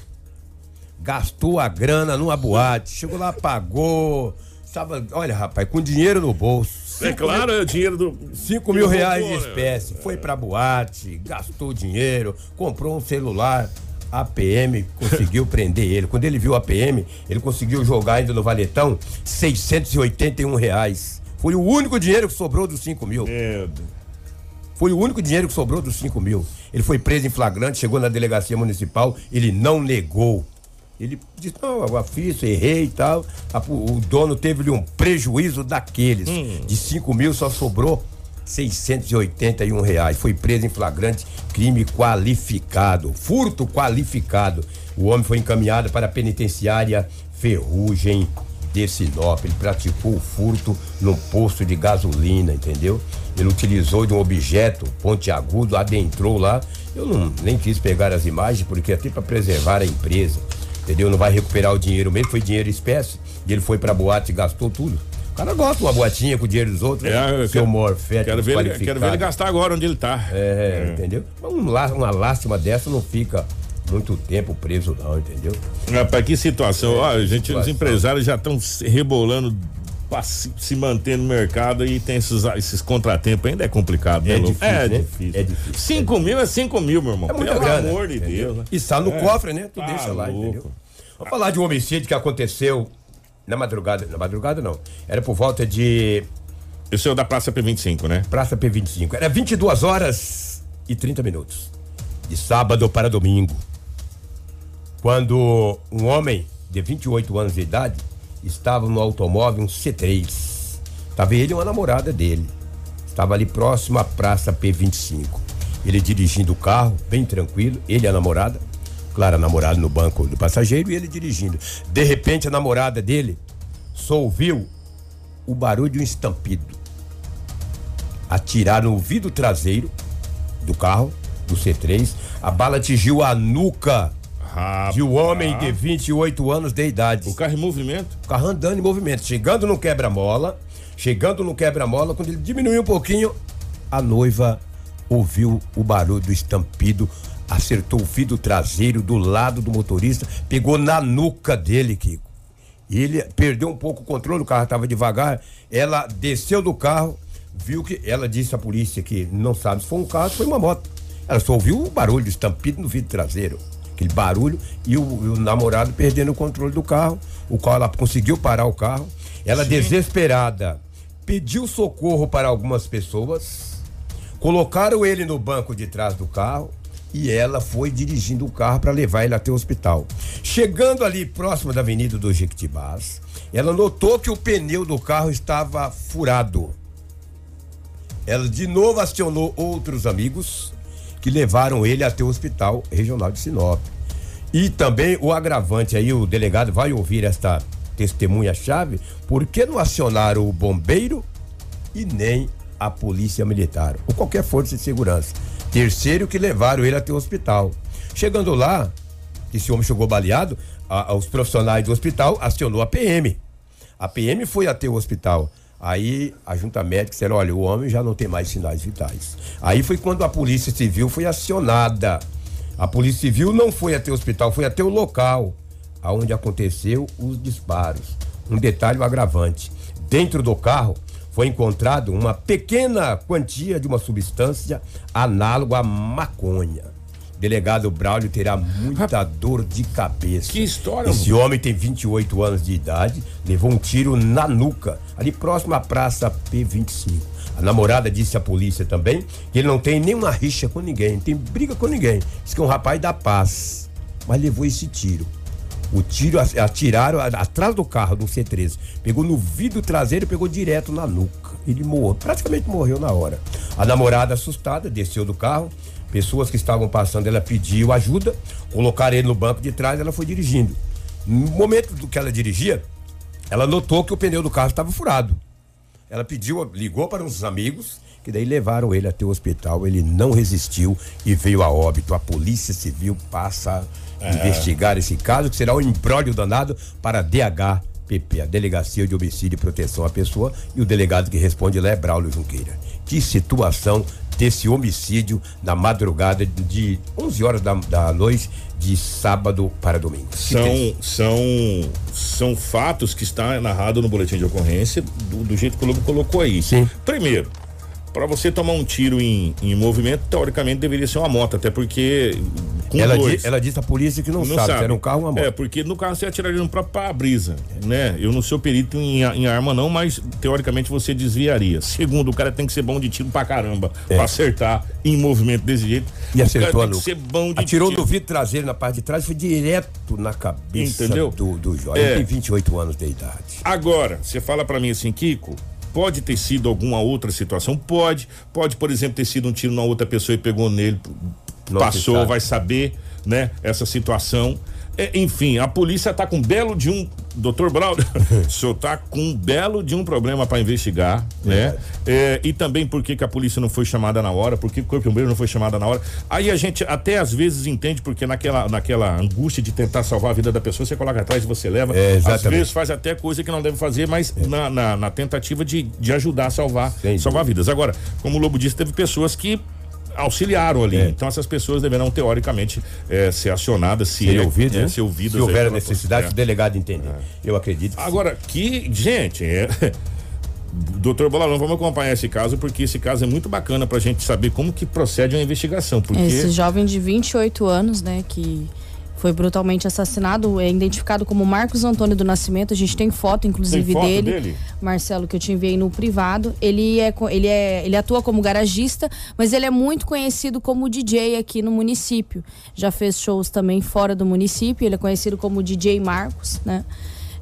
Gastou a grana numa boate. Chegou lá, pagou. Tava, olha, rapaz, com dinheiro no bolso é claro, é dinheiro do. 5 mil reais de espécie. Foi pra boate, gastou dinheiro, comprou um celular. A PM conseguiu prender ele. Quando ele viu a PM, ele conseguiu jogar ainda no valetão 681 reais. Foi o único dinheiro que sobrou dos 5 mil. Foi o único dinheiro que sobrou dos 5 mil. Ele foi preso em flagrante, chegou na delegacia municipal, ele não negou. Ele disse, não, eu fiz, errei e tal. O dono teve um prejuízo daqueles. Hum. De 5 mil só sobrou 681 reais. Foi preso em flagrante crime qualificado. Furto qualificado. O homem foi encaminhado para a penitenciária Ferrugem de Sinop. Ele praticou o furto num posto de gasolina, entendeu? Ele utilizou de um objeto pontiagudo, adentrou lá. Eu não nem quis pegar as imagens porque até para preservar a empresa entendeu? Não vai recuperar o dinheiro mesmo, foi dinheiro espécie, e ele foi pra boate e gastou tudo. O cara gosta de uma boatinha com o dinheiro dos outros, é, né? Seu morfete, quero, ver ele, quero ver ele gastar agora onde ele tá. É, é. entendeu? Uma, uma lástima dessa não fica muito tempo preso, não, entendeu? Rapaz, que situação. Ó, a gente, os situação. empresários já estão rebolando pra se, se manter no mercado e tem esses, esses contratempos ainda é complicado, né, É Lu? difícil, é né? difícil. É difícil. Cinco mil é cinco mil, meu irmão. É Pelo grana, amor de entendeu? Deus. né? E está no É. cofre, né? Tu Tá deixa lá, louco. entendeu? Vamos falar de um homicídio que aconteceu na madrugada. Na madrugada, não. Era por volta de. Esse é o da Praça P25, né? Praça P25. Era 22 horas e 30 minutos. De sábado para domingo. Quando um homem de 28 anos de idade estava no automóvel, um C3. Estava ele e uma namorada dele. Estava ali próximo à Praça P25. Ele dirigindo o carro, bem tranquilo, ele e a namorada. Claro, a namorada no banco do passageiro e ele dirigindo. De repente, a namorada dele só ouviu o barulho de um estampido. Atiraram no vidro traseiro do carro, do C3. A bala atingiu a nuca de um homem de 28 anos de idade. O carro em movimento? O carro andando em movimento. Chegando no quebra-mola. Chegando no quebra-mola, quando ele diminuiu um pouquinho, a noiva ouviu o barulho do estampido, acertou o vidro traseiro do lado do motorista, pegou na nuca dele, Kiko. Ele perdeu um pouco o controle, o carro estava devagar. Ela desceu do carro, viu que. Ela disse à polícia que não sabe se foi um carro, se foi uma moto. Ela só ouviu o barulho do estampido no vidro traseiro. Aquele barulho e o, e o namorado perdendo o controle do carro. O qual ela conseguiu parar o carro. Ela, desesperada, pediu socorro para algumas pessoas. Colocaram ele no banco de trás do carro e ela foi dirigindo o carro para levar ele até o hospital. Chegando ali próximo da Avenida do Jequitibás, ela notou que o pneu do carro estava furado. Ela de novo acionou outros amigos que levaram ele até o hospital regional de Sinop. E também o agravante aí, o delegado vai ouvir esta testemunha-chave, por que não acionaram o bombeiro e nem a polícia militar, ou qualquer força de segurança. Terceiro que levaram ele até o hospital. Chegando lá, esse homem chegou baleado, a- a- os profissionais do hospital acionou a PM. A PM foi até o hospital. Aí a junta médica disseram, olha, o homem já não tem mais sinais vitais. Aí foi quando a polícia civil foi acionada. A polícia civil não foi até o hospital, foi até o local aonde aconteceu os disparos. Um detalhe agravante. Dentro do carro foi encontrado uma pequena quantia de uma substância análoga à maconha. Delegado Braulio terá muita dor de cabeça. Que história, Esse homem tem 28 anos de idade, levou um tiro na nuca, ali próximo à Praça P25. A namorada disse à polícia também que ele não tem nenhuma rixa com ninguém, não tem briga com ninguém. Diz que é um rapaz da paz, mas levou esse tiro. O tiro atiraram atrás do carro, do C13. Pegou no vidro traseiro e pegou direto na nuca. Ele morreu, praticamente morreu na hora. A namorada, assustada, desceu do carro. Pessoas que estavam passando, ela pediu ajuda. Colocaram ele no banco de trás, ela foi dirigindo. No momento do que ela dirigia, ela notou que o pneu do carro estava furado. Ela pediu, ligou para uns amigos, que daí levaram ele até o hospital. Ele não resistiu e veio a óbito. A Polícia Civil passa a É. investigar esse caso, que será um embrólio danado para a DHPP, a Delegacia de Homicídio e Proteção à Pessoa, e o delegado que responde lá é Braulio Junqueira. Que situação desse homicídio na madrugada de 11 horas da, da noite de sábado para domingo. São, são, são fatos que está narrado no boletim de ocorrência do, do jeito que o Lobo colocou aí. Sim. Primeiro, para você tomar um tiro em, em movimento, teoricamente deveria ser uma moto, até porque. Ela, dois, di- ela disse à polícia que não, sabe, se era um carro ou uma moto. É, porque no carro você atiraria no próprio para-brisa, né? Eu não sou perito em, em arma não, mas teoricamente você desviaria. Segundo, o cara tem que ser bom de tiro pra caramba, É. pra acertar em movimento desse jeito. E o acertou a cara tem que ser bom de Atirou tiro. no vidro traseiro na parte de trás, foi direto na cabeça Entendeu? do, do jovem. É. Ele tem 28 anos de idade. Agora, você fala pra mim assim, Kiko, pode ter sido alguma outra situação? Pode. Pode, por exemplo, ter sido um tiro na outra pessoa e pegou nele, passou, sabe. vai saber, né, essa situação. É, enfim, a polícia tá com belo de um. Doutor Braulio, o senhor tá com belo de um problema pra investigar, né? É, e também por que, que a polícia não foi chamada na hora, por que o Corpo de Bombeiro não foi chamada na hora. Aí a gente até às vezes entende, porque naquela, naquela angústia de tentar salvar a vida da pessoa, você coloca atrás e você leva. É, às exatamente. vezes faz até coisa que não deve fazer, mas na, na, na tentativa de, de ajudar a salvar, salvar vidas. Agora, como o Lobo disse, teve pessoas que auxiliaram ali. Então essas pessoas deverão, teoricamente, eh, ser acionadas, se, Ser é- ouvido, é, né? ser ouvidas. Se aí houver a pela necessidade, polícia. o delegado entender. Eu acredito. que Agora, que, gente, é. Doutor Bolalão, vamos acompanhar esse caso, porque esse caso é muito bacana pra gente saber como que procede uma investigação. Porque. Esse jovem de 28 anos, né, que foi brutalmente assassinado, é identificado como Marcos Antônio do Nascimento. A gente tem foto, inclusive, Tem foto dele. dele? Marcelo, que eu te enviei no privado. Ele é, ele é, ele atua como garagista, mas ele é muito conhecido como DJ aqui no município. Já fez shows também fora do município. Ele é conhecido como DJ Marcos, né?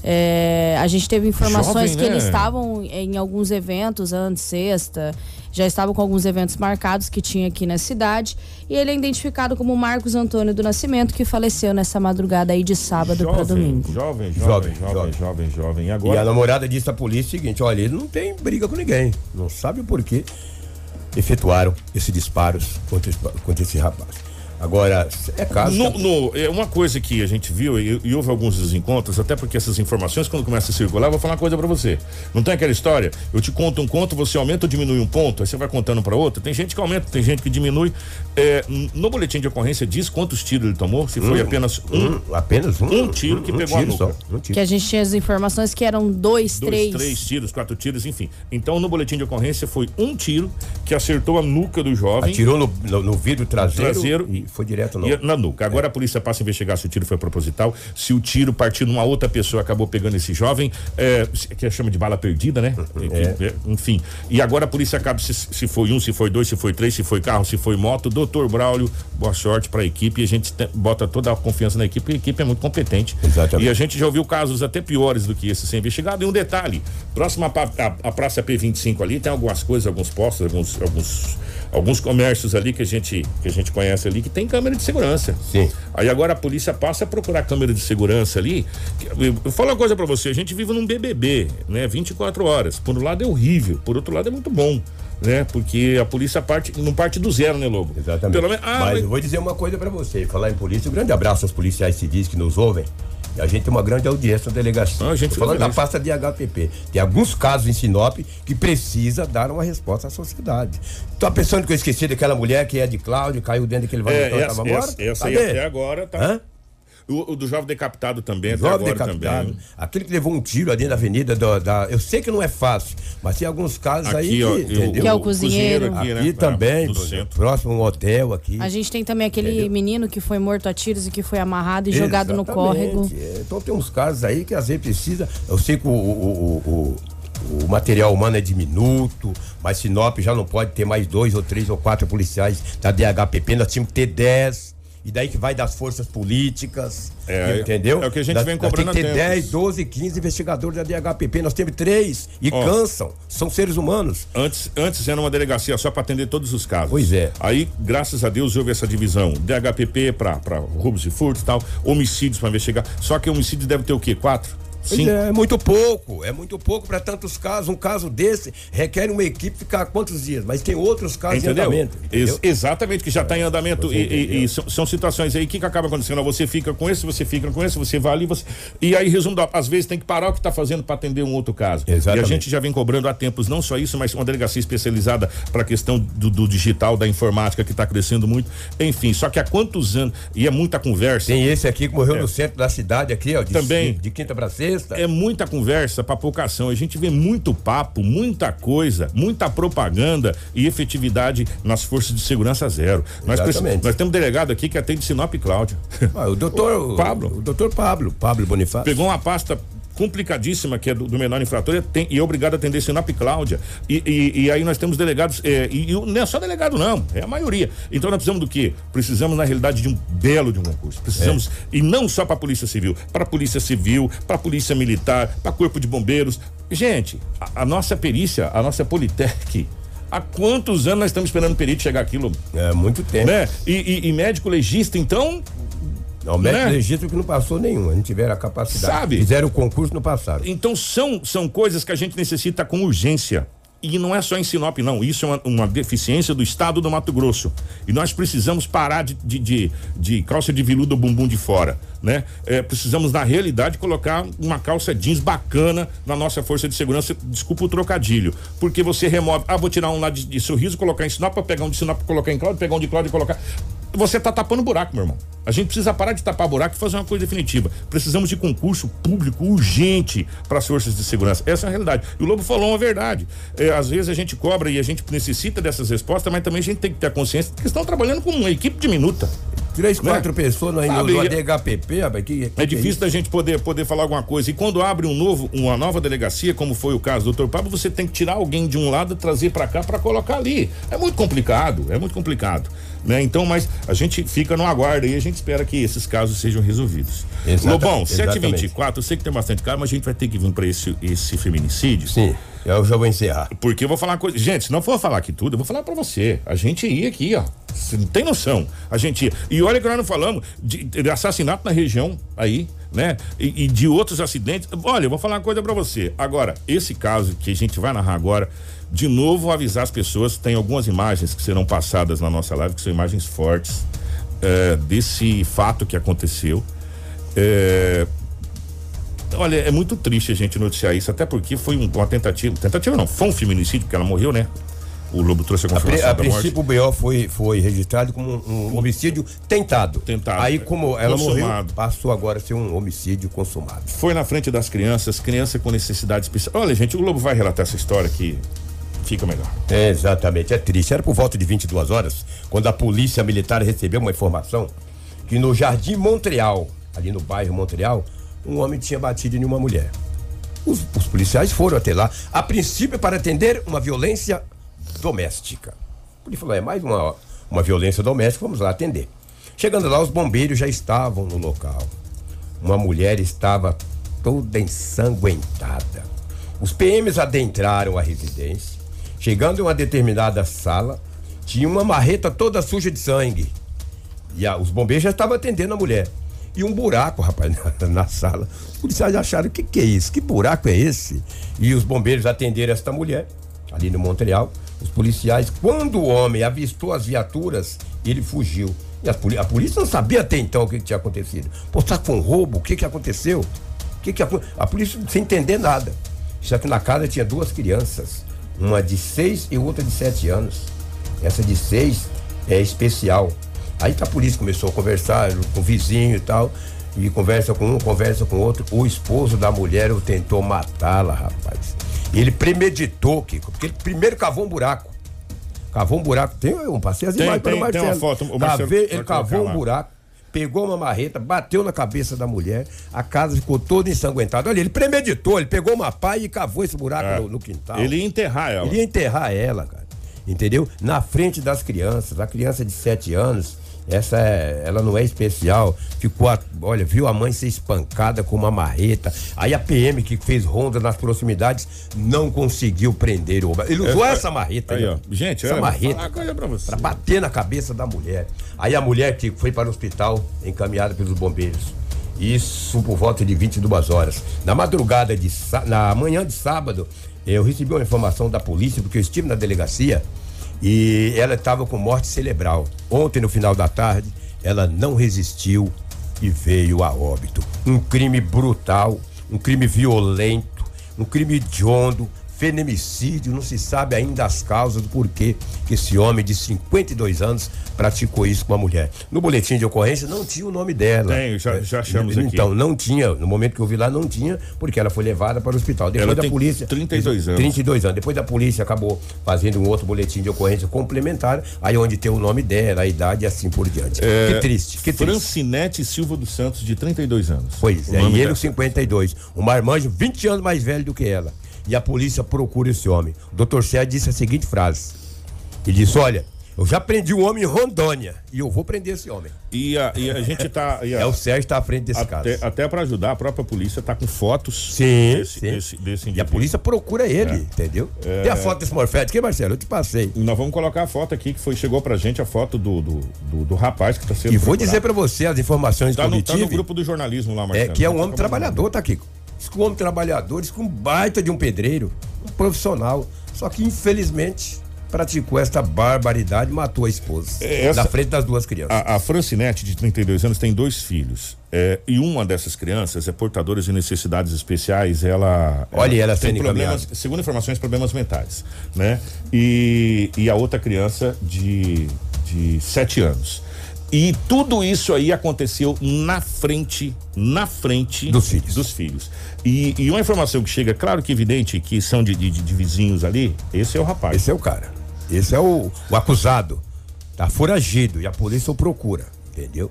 É, a gente teve informações Jovem, que eles né? estavam em alguns eventos antes, sexta, já estavam com alguns eventos marcados que tinha aqui na cidade. E ele é identificado como Marcos Antônio do Nascimento, que faleceu nessa madrugada aí de sábado para domingo. Jovem, Jovem, jovem, jovem, jovem, jovem. E E a agora. namorada disse à polícia o seguinte: olha, ele não tem briga com ninguém. Não sabe o porquê efetuaram esses disparos contra esse rapaz. Agora, é caso. No, no- é uma coisa que a gente viu e, e houve alguns desencontros, até porque essas informações, quando começam a circular, eu vou falar uma coisa pra você. Não tem aquela história? Eu te conto um conto, você aumenta ou diminui um ponto, aí você vai contando pra outra. Tem gente que aumenta, tem gente que diminui. É, no boletim de ocorrência diz quantos tiros ele tomou? Se foi Hum, apenas um. hum, apenas um? Um tiro que Um pegou tiro a nuca. só, um tiro. Que a gente tinha as informações que eram dois, Dois, três. três tiros, quatro tiros, enfim. Então, no boletim de ocorrência foi um tiro que acertou a nuca do jovem. Atirou no, no, no vidro traseiro, Traseiro. e foi direto no. E na nuca. Agora a polícia passa a investigar se o tiro foi proposital, se o tiro partiu de uma outra pessoa acabou pegando esse jovem, é, que chama de bala perdida, né? Que- é, enfim. E agora a polícia acaba se, se foi um, se foi dois, se foi três, se foi carro, se foi moto. Doutor Braulio, boa sorte pra equipe. E a gente te- bota toda a confiança na equipe, porque a equipe é muito competente. Exatamente. E a gente já ouviu casos até piores do que esse ser investigado. E um detalhe: próximo à Praça P25 ali, tem algumas coisas, alguns postos, alguns. alguns alguns comércios ali que a gente que a gente conhece ali que tem câmera de segurança. Sim. Aí agora a polícia passa a procurar câmera de segurança ali. Eu, falo uma coisa pra você, a gente vive num BBB, né? 24 horas. Por um lado é horrível, por outro lado é muito bom, né? Porque a polícia parte não parte do zero, né, Lobo? Exatamente. Menos, ah, mas, mas- eu vou dizer uma coisa pra você. Falar em polícia, um grande abraço aos policiais civis que nos ouvem. A gente tem uma grande audiência na delegacia. Ah, a gente falando da pasta de HPP. Tem alguns casos em Sinop que precisa dar uma resposta à sociedade. Tô pensando que eu esqueci daquela mulher que é de Cláudio, caiu dentro daquele É, valentão, essa, tava essa, morta? essa aí até agora tá. Hã? O, o do jovem decapitado também, até Jovem agora decapitado. também. Aquele que levou um tiro ali na avenida da, da- Eu sei que não é fácil, mas tem alguns casos aí. Aqui, ó, que, eu- entendeu? Que é o cozinheiro. aqui, Aqui, né? também, centro. próximo a um hotel aqui. A gente tem também aquele Entendeu? menino que foi morto a tiros e que foi amarrado e jogado no córrego. É, Então tem uns casos aí que às vezes precisa. Eu sei que o, o, o, o- o material humano é diminuto, mas Sinop já não pode ter mais dois ou três ou quatro policiais da DHPP, nós tínhamos que ter dez. E daí que vai das forças políticas. É, entendeu? é o que a gente Nós- vem nós tem cobrando que ter há tempos. 10, 12, 15 investigadores da DHPP. Nós temos três e Ó. cansam. São seres humanos. Antes, antes era uma delegacia só para atender todos os casos. Pois é. Aí, graças a Deus, houve essa divisão. DHPP para roubos e furtos e tal, homicídios para investigar. Só que homicídio deve ter o quê? Quatro? Cinco? é, é muito pouco, é muito pouco para tantos casos. Um caso desse requer uma equipe ficar quantos dias? Mas tem outros casos em Entendeu? andamento. entendeu? Ex- exatamente, que já está em andamento. E, e- e são, são situações aí que, que acaba acontecendo. Você fica com esse, você fica com esse, você vai ali, você. E aí, resumo, às vezes tem que parar o que está fazendo para atender um outro caso. Exatamente. E a gente já vem cobrando há tempos, não só isso, mas uma delegacia especializada para a questão do, do digital, da informática, que está crescendo muito. Enfim, só que há quantos anos. E é muita conversa. Tem esse aqui que morreu É. no centro da cidade aqui, ó. De, Também. De, de quinta para sexta. É muita conversa para pouca ação. A gente vê muito papo, muita coisa, muita propaganda e efetividade nas forças de segurança zero. Nós, nós temos um delegado aqui que atende Sinop e Cláudia. Ah, o doutor Pablo. O doutor Pablo, Pablo Bonifácio. Pegou uma pasta complicadíssima que é do, do menor infrator e, tem- e é obrigado a atender Sinop e Cláudia. E, e- e aí nós temos delegados, é, e, e não é só delegado não, é a maioria. Então nós precisamos do quê? Precisamos na realidade de um belo de um concurso. Precisamos, e não só para a Polícia Civil, para a Polícia Civil, para a Polícia Militar, para Corpo de Bombeiros. Gente, a, a nossa perícia, a nossa Politec, há quantos anos nós estamos esperando o perito chegar aquilo? É muito tempo. Né? E, e- e médico legista, então, Não, o médico Né? legítimo que não passou nenhum, não tiveram a capacidade. Sabe? Fizeram o concurso, não passaram. Então são, são coisas que a gente necessita com urgência. E não é só em Sinop, não. Isso é uma, uma deficiência do estado do Mato Grosso. E nós precisamos parar de, de, de, de calça de veludo bumbum de fora, né? É, precisamos, na realidade, colocar uma calça jeans bacana na nossa força de segurança. Desculpa o trocadilho. Porque você remove. Ah, vou tirar um lá de, de sorriso, colocar em Sinop, pegar um de Sinop, colocar em Cláudio, pegar um de Cláudio e colocar você tá tapando buraco, meu irmão. A gente precisa parar de tapar buraco e fazer uma coisa definitiva. Precisamos de concurso público urgente para as forças de segurança. Essa é a realidade. E o Lobo falou uma verdade. É, às vezes a gente cobra e a gente necessita dessas respostas, mas também a gente tem que ter a consciência de que estão trabalhando com uma equipe diminuta. Três, quatro Né? pessoas no, no, Sabe, no ADHPP, rapaz, que, que É difícil da gente poder, poder falar alguma coisa. E quando abre um novo, uma nova delegacia, como foi o caso do Dr. Pablo, você tem que tirar alguém de um lado e trazer para cá para colocar ali. É muito complicado, é muito complicado. Né? Então, mas a gente fica no aguardo e a gente espera que esses casos sejam resolvidos. Exata- Lobão, exatamente. 7h24, eu sei que tem bastante caso, mas a gente vai ter que vir para esse, esse feminicídio. Sim, eu já vou encerrar. Porque eu vou falar uma coisa. Gente, se não for falar aqui tudo, eu vou falar pra você. A gente ia aqui, ó. Você não tem noção. A gente ia. E olha que nós não falamos de, de assassinato na região aí, né? E, e de outros acidentes. Olha, eu vou falar uma coisa pra você. Agora, esse caso que a gente vai narrar agora, de novo avisar as pessoas, tem algumas imagens que serão passadas na nossa live, que são imagens fortes é, desse fato que aconteceu. É, Olha, é muito triste a gente noticiar isso, até porque foi um- uma tentativa. Tentativa não, foi um feminicídio, porque ela morreu, né? O Lobo trouxe a A, pri- confirmação a princípio o BO foi, foi registrado como um, um homicídio tentado. Tentado. Aí, como ela morreu, Consumado. passou agora a ser um homicídio consumado. Foi na frente das crianças, criança com necessidade especial. Olha, gente, o Lobo vai relatar essa história que fica melhor. É, exatamente, é triste. Era por volta de 22 horas, quando a polícia militar recebeu uma informação que no Jardim Montreal, ali no bairro Montreal, um homem tinha batido em uma mulher. Os, os policiais foram até lá, a princípio para atender uma violência doméstica. Ele falou: é mais uma, uma violência doméstica, vamos lá atender. Chegando lá, os bombeiros já estavam no local. Uma mulher estava toda ensanguentada. Os PMs adentraram a residência. Chegando em uma determinada sala, tinha uma marreta toda suja de sangue. E a- os bombeiros já estavam atendendo a mulher. E um buraco, rapaz, na, na sala. Os policiais acharam: o que, que é isso? Que buraco é esse? E os bombeiros atenderam esta mulher, ali no Montreal. Os policiais, quando o homem avistou as viaturas, ele fugiu. E a polícia não sabia até então o que, que tinha acontecido. Pô, tá com roubo? O que, que aconteceu? O que que acon- a polícia sem entender nada. Só que na casa tinha duas crianças, uma de seis e outra de sete anos. Essa de seis é especial. Aí que a polícia começou a conversar com o vizinho e tal. E conversa com um, conversa com outro. O esposo da mulher tentou matá-la, rapaz. Ele premeditou, Kiko, porque ele primeiro cavou um buraco. Cavou um buraco. Tem, eu passei as Tem, imagens para o tem, tem Marcelo. uma foto, o Marcelo Cavei- vai ele cavou um buraco, pegou uma marreta, bateu na cabeça da mulher, a casa ficou toda ensanguentada. Olha, ele premeditou, ele pegou uma pá e cavou esse buraco É. no, no quintal. Ele ia enterrar ela. Ele ia enterrar ela, cara. Entendeu? Na frente das crianças. A criança de 7 anos, essa é, ela não é especial. Ficou, a- olha, viu a mãe ser espancada com uma marreta. Aí a PM que fez ronda nas proximidades não conseguiu prender o. Ele usou É, essa marreta aí, ó. Gente, essa olha, vou marreta. coisa pra você. Pra bater na cabeça da mulher. Aí a mulher que foi para o hospital, encaminhada pelos bombeiros. Isso por volta de 22 horas. Na madrugada de na manhã de sábado, eu recebi uma informação da polícia, porque eu estive na delegacia e ela estava com morte cerebral. Ontem, no final da tarde, ela não resistiu e veio a óbito. Um crime brutal, um crime violento, um crime hediondo, feminicídio, não se sabe ainda as causas do porquê que esse homem de 52 anos praticou isso com a mulher. No boletim de ocorrência não tinha o nome dela. Tem, já- já achamos Então, aqui. não tinha, no momento que eu vi lá, não tinha, porque ela foi levada para o hospital. Depois Ela da tem polícia. 32 anos. 32 anos. Depois da polícia acabou fazendo um outro boletim de ocorrência complementar, aí onde tem o nome dela, a idade e assim por diante. É, que triste, que triste. Francinete Silva dos Santos, de 32 anos. Pois O é, e ele dela. com 52. O marmanjo, 20 anos mais velho do que ela. E a polícia procura esse homem. O doutor Sérgio disse a seguinte frase. Ele disse: Olha, eu já prendi um homem em Rondônia e eu vou prender esse homem. E a, e a gente tá. a- É o Sérgio está à frente desse até, caso. até para ajudar, a própria polícia tá com fotos Sim, desse, sim. desse, desse E a polícia procura ele, É. entendeu? É. Tem a foto desse morfete aqui, Marcelo? Eu te passei. Nós vamos colocar a foto aqui que foi chegou pra gente, a foto do, do, do, do rapaz que tá sendo. E vou procurado. dizer pra você as informações Tá no, tá no grupo do jornalismo lá, É Marcelo. que é um homem trabalhador, tá, Kiko? Um homem trabalhador, diz que um baita de um pedreiro, um profissional. Só que, infelizmente, praticou esta barbaridade e matou a esposa. É, essa- na frente das duas crianças. A, a Francinete, de 32 anos, tem dois filhos. É, e uma dessas crianças é portadora de necessidades especiais. Ela. Olha ela tem sendo problemas, encaminhada. segundo informações, problemas mentais. Né? E, e a outra criança de, de 7 anos. E tudo isso aí aconteceu na frente, na frente Dos filhos. Dos filhos. E, e uma informação que chega, claro que evidente que são de, de- de vizinhos ali, esse é o rapaz. Esse é o cara. Esse é o, o acusado. Tá foragido e a polícia o procura. Entendeu?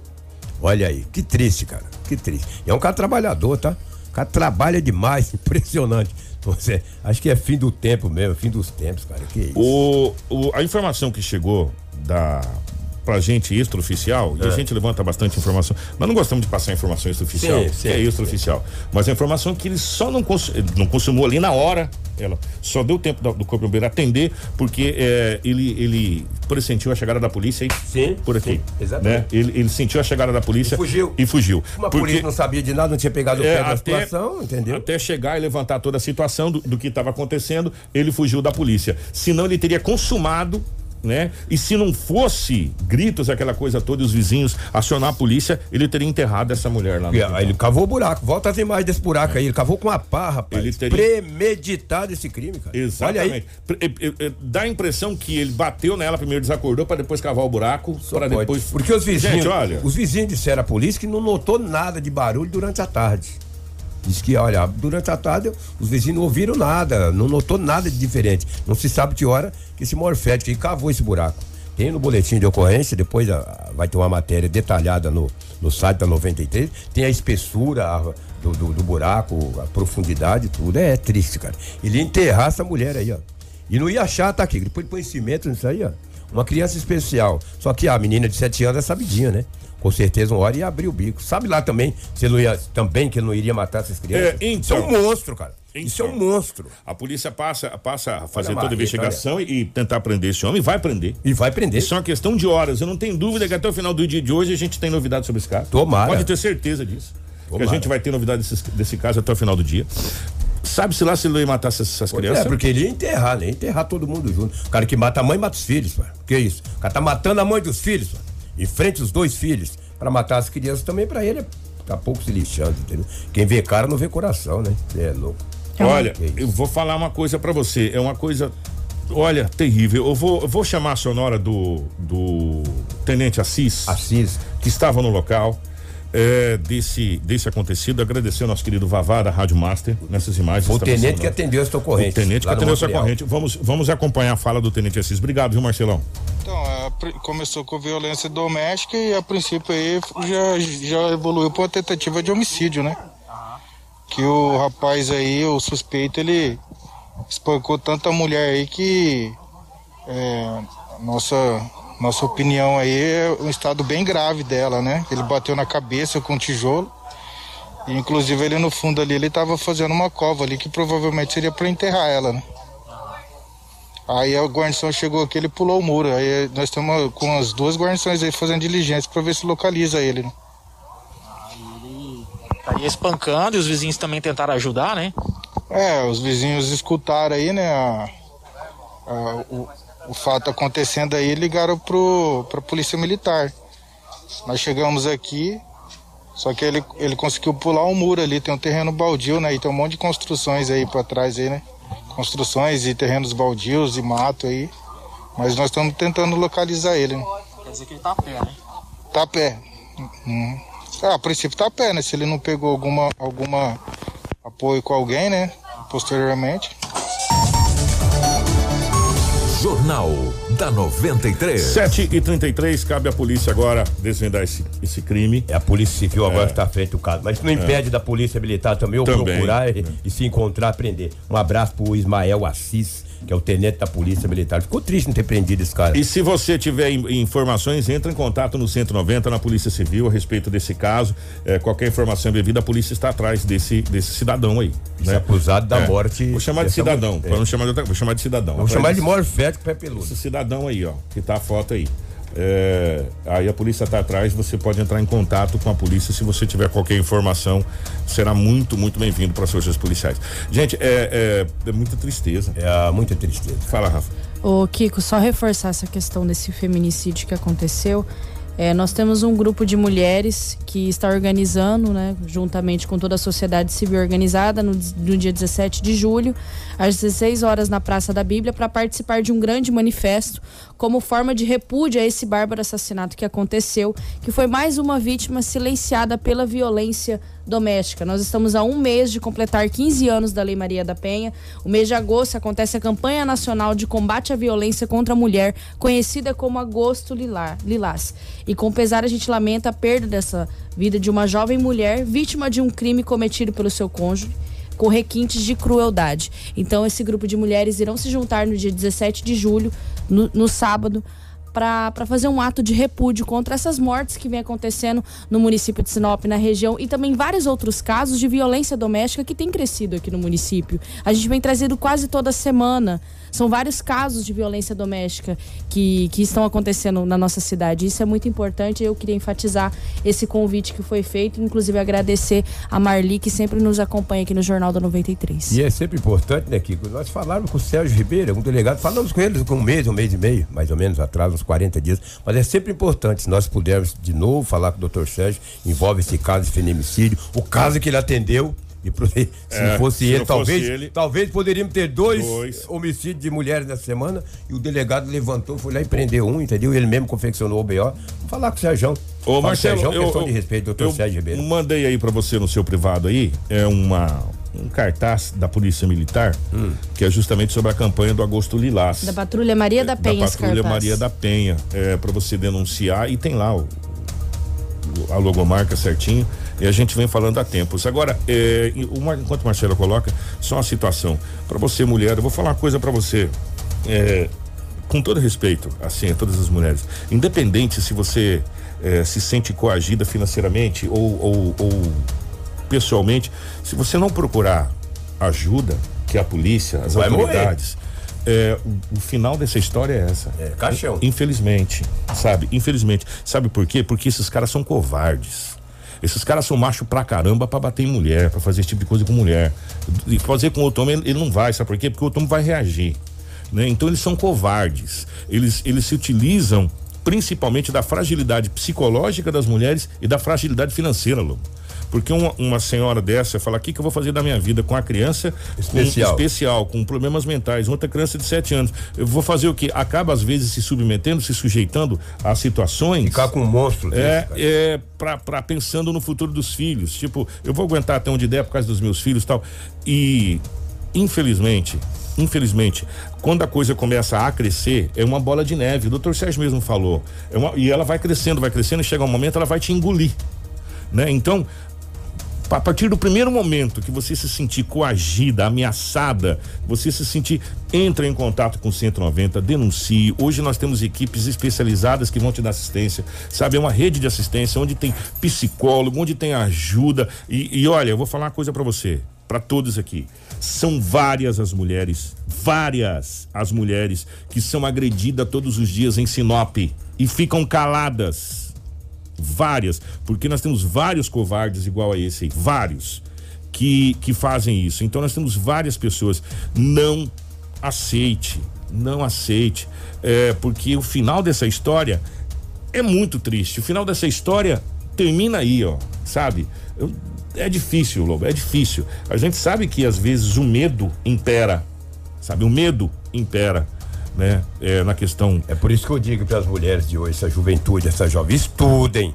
Olha aí, que triste, cara. Que triste. E é um cara trabalhador, tá? O cara trabalha demais, impressionante. Você, acho que é fim do tempo mesmo, fim dos tempos, cara. Que isso. O, o- a informação que chegou da pra gente extraoficial, e a É. gente levanta bastante informação. Nós não gostamos de passar informação extraoficial, Sim, sim, é extraoficial. Mas a informação que ele só não, cons- não consumou ali na hora, ela só deu tempo do, do Corpo de Bombeiro atender, porque é, ele, ele pressentiu a chegada da polícia aí, Sim, por aqui. sim, exatamente. Né? Ele, ele sentiu a chegada da polícia E fugiu. E fugiu. Uma Porque- polícia não sabia de nada, não tinha pegado o é, pé da até, situação, entendeu? até chegar e levantar toda a situação do, do que estava acontecendo, ele fugiu da polícia. Senão ele teria consumado, né? E se não fosse gritos, aquela coisa toda, os vizinhos acionar a polícia, ele teria enterrado essa mulher lá. no ele cavou o buraco. Volta as imagens desse buraco aí. Ele cavou com uma pá, rapaz. Ele teria- Premeditado esse crime, cara. Olha Exatamente. aí. Pre- eh, eh, Dá a impressão que ele bateu nela, primeiro desacordou, para depois cavar o buraco, Só para depois. Porque os vizinhos, Gente, olha. os vizinhos disseram à polícia que não notou nada de barulho durante a tarde. Diz que, olha, durante a tarde os vizinhos não ouviram nada, não notou nada de diferente. Não se sabe de hora que esse morfético cavou esse buraco. Tem no boletim de ocorrência, depois ah, vai ter uma matéria detalhada no, no site da 93. Tem a espessura a- do, do- do buraco, a profundidade, tudo. É, triste, cara. Ele ia enterrar essa mulher aí, ó. E não ia achar, tá aqui. Depois põe cimento nisso aí, ó. Uma criança especial. Só que a menina de 7 anos é sabidinha, né? Com certeza uma hora ia abrir o bico. Sabe lá também, se ele não ia, também que ele não iria matar essas crianças? É, Isso é então. um monstro, cara. Isso é um monstro. A polícia passa, passa a fazer Olha toda a investigação e, e tentar prender esse homem, e vai prender. E vai prender. Isso é uma questão de horas. Eu não tenho dúvida que até o final do dia de hoje a gente tem novidades sobre esse caso. Tomara. Pode ter certeza disso. Que Tomara. a gente vai ter novidades desse, desse caso até o final do dia. Sabe-se lá se ele ia matar essas, essas Pois crianças? É, porque ele ia enterrar, né? Ia enterrar todo mundo junto. O cara que mata a mãe mata os filhos, mano. Que isso? O cara tá matando a mãe dos filhos, mano. Em frente os dois filhos. Pra matar as crianças também, pra ele, é tá pouco se lixando, entendeu? Quem vê cara não vê coração, né? Você é louco. Olha, Que isso. eu vou falar uma coisa pra você. É uma coisa, olha, terrível. Eu vou, eu vou chamar a sonora do, do Tenente Assis, Assis. que estava no local. É, desse, desse acontecido, agradecer ao nosso querido Vavá da Rádio Master nessas imagens. O tenente que atendeu essa ocorrência. O tenente que atendeu essa corrente. Vamos, vamos acompanhar a fala do Tenente Assis. Obrigado, viu, Marcelão? Então, a pri- começou com violência doméstica e a princípio aí já, já evoluiu para uma tentativa de homicídio, né? Que o rapaz aí, o suspeito, ele espancou tanta mulher aí que é, nossa, nossa opinião aí é um estado bem grave dela, né? Ele bateu na cabeça com um tijolo. E, inclusive ele no fundo ali, ele tava fazendo uma cova ali que provavelmente seria para enterrar ela, né? Aí a guarnição chegou aqui, ele pulou o muro. Aí nós estamos com as duas guarnições aí fazendo diligência para ver se localiza ele. Né? Estaria espancando e os vizinhos também tentaram ajudar, né? É, os vizinhos escutaram aí, né, a- a- o, o fato acontecendo aí, ligaram pro, pra polícia militar. Nós chegamos aqui, só que ele, ele conseguiu pular um muro ali, tem um terreno baldio, né, e tem um monte de construções aí pra trás aí, né, construções e terrenos baldios e mato aí, mas nós estamos tentando localizar ele, né. Quer dizer que ele tá a pé, né? Tá a pé. Uhum. Ah, a princípio tá a pé, né? Se ele não pegou alguma, alguma apoio com alguém, né? Posteriormente. Jornal da 93. 7 e 33 cabe à polícia agora desvendar esse, esse crime. É a Polícia Civil agora É. está feito o caso. Mas isso não É. impede da Polícia Militar também, Também. procurar e, e se encontrar, prender. Um abraço pro Ismael Assis, que é o tenente da Polícia Militar. Ficou triste não ter prendido esse cara. E se você tiver in- informações, entre em contato no 190 na Polícia Civil a respeito desse caso. É, qualquer informação devida, a polícia está atrás desse, desse cidadão aí. Né? acusado da É. morte Vou chamar de cidadão, para não chamar de outra vou chamar de cidadão. Atrás chamar de morfético pé peludo. Esse cidadão aí, ó, que tá a foto aí. É, aí a polícia está atrás, você pode entrar em contato com a polícia se você tiver qualquer informação, será muito, muito bem-vindo para as forças policiais. Gente, é, é, é muita tristeza. É muita tristeza. Fala, Rafa. Ô, Kiko, só reforçar essa questão desse feminicídio que aconteceu. É, nós temos um grupo de mulheres que está organizando, né, juntamente com toda a sociedade civil organizada, no, no dia 17 de julho, às 16 horas na Praça da Bíblia, para participar de um grande manifesto como forma de repúdio a esse bárbaro assassinato que aconteceu, que foi mais uma vítima silenciada pela violência doméstica. Nós estamos a um mês de completar 15 anos da Lei Maria da Penha. O mês de agosto acontece a campanha nacional de combate à violência contra a mulher, conhecida como Agosto Lilás. E com pesar a gente lamenta a perda dessa vida de uma jovem mulher vítima de um crime cometido pelo seu cônjuge com requintes de crueldade. Então, esse grupo de mulheres irão se juntar no dia 17 de julho, no, no sábado, para fazer um ato de repúdio contra essas mortes que vem acontecendo no município de Sinop, na região, e também vários outros casos de violência doméstica que tem crescido aqui no município. A gente vem trazendo quase toda semana são vários casos de violência doméstica que, que estão acontecendo na nossa cidade. Isso é muito importante. Eu queria enfatizar esse convite que foi feito, inclusive agradecer a Marli, que sempre nos acompanha aqui no Jornal da 93. E é sempre importante, né, Kiko? Nós falamos com o Sérgio Ribeiro, um delegado, falamos com ele com um mês, um mês e meio, mais ou menos atrás, uns 40 dias. Mas é sempre importante, se nós pudermos de novo falar com o doutor Sérgio, envolve esse caso de feminicídio, o caso que ele atendeu e pro, se É, fosse se ele, não talvez, fosse ele- talvez poderíamos ter dois, Dois. homicídios de mulheres nessa semana e o delegado levantou, foi lá e prendeu um, entendeu? Ele mesmo confeccionou o BO. Vamos falar com o Sérgio. Ô, Marcelo, Sérgio, eu, questão eu- de respeito, doutor eu Sérgio Ribeiro. mandei aí pra você no seu privado aí, é uma um cartaz da Polícia Militar, Hum. que é justamente sobre a campanha do Agosto Lilás. Da Patrulha Maria da Penha, da Patrulha. Maria da Penha, é, para você denunciar e tem lá o- a logomarca certinho e a gente vem falando há tempos. Agora, é, Mar- enquanto o Marcelo coloca, só uma situação para você mulher, eu vou falar uma coisa para você, é, com todo respeito, assim, a todas as mulheres, independente se você é, se sente coagida financeiramente ou, ou, ou pessoalmente, se você não procurar ajuda, que é a polícia, as Vai autoridades, é, o, o final dessa história é essa. É, caixão. Infelizmente, sabe? Infelizmente. Sabe por quê? Porque esses caras são covardes. Esses caras são macho pra caramba pra bater em mulher, pra fazer esse tipo de coisa com mulher. E fazer com outro homem, ele não vai, sabe por quê? Porque o outro homem vai reagir. Né? Então eles são covardes. Eles, eles se utilizam principalmente da fragilidade psicológica das mulheres e da fragilidade financeira, Lobo. Porque uma, uma senhora dessa fala: o que, que eu vou fazer da minha vida com a criança Especial. com, especial, com problemas mentais, outra criança de 7 anos? Eu vou fazer o que? Acaba às vezes se submetendo, se sujeitando a situações. Ficar com um monstro desse, É, cara. é pra, pra pensando no futuro dos filhos. Tipo, eu vou aguentar até onde der por causa dos meus filhos e tal. E, infelizmente, infelizmente, quando a coisa começa a crescer, é uma bola de neve. O doutor Sérgio mesmo falou. É uma- e ela vai crescendo, vai crescendo, e chega um momento ela vai te engolir. Né? Então, a partir do primeiro momento que você se sentir coagida, ameaçada, você se sentir, entra em contato com o 190, denuncie. Hoje nós temos equipes especializadas que vão te dar assistência, sabe? É uma rede de assistência onde tem psicólogo, onde tem ajuda. E, e olha, eu vou falar uma coisa pra você, pra todos aqui. São várias as mulheres, várias as mulheres que são agredidas todos os dias em Sinop e ficam caladas várias, porque nós temos vários covardes igual a esse aí, vários que que fazem isso. Então nós temos várias pessoas. Não aceite, não aceite, é, porque o final dessa história é muito triste. O final dessa história termina aí, ó, sabe? Eu- é difícil, Lobo, é difícil. A gente sabe que às vezes o medo impera, sabe? O medo impera, né? É, na questão. É por isso que eu digo para as mulheres de hoje, essa juventude, essa jovem, estudem.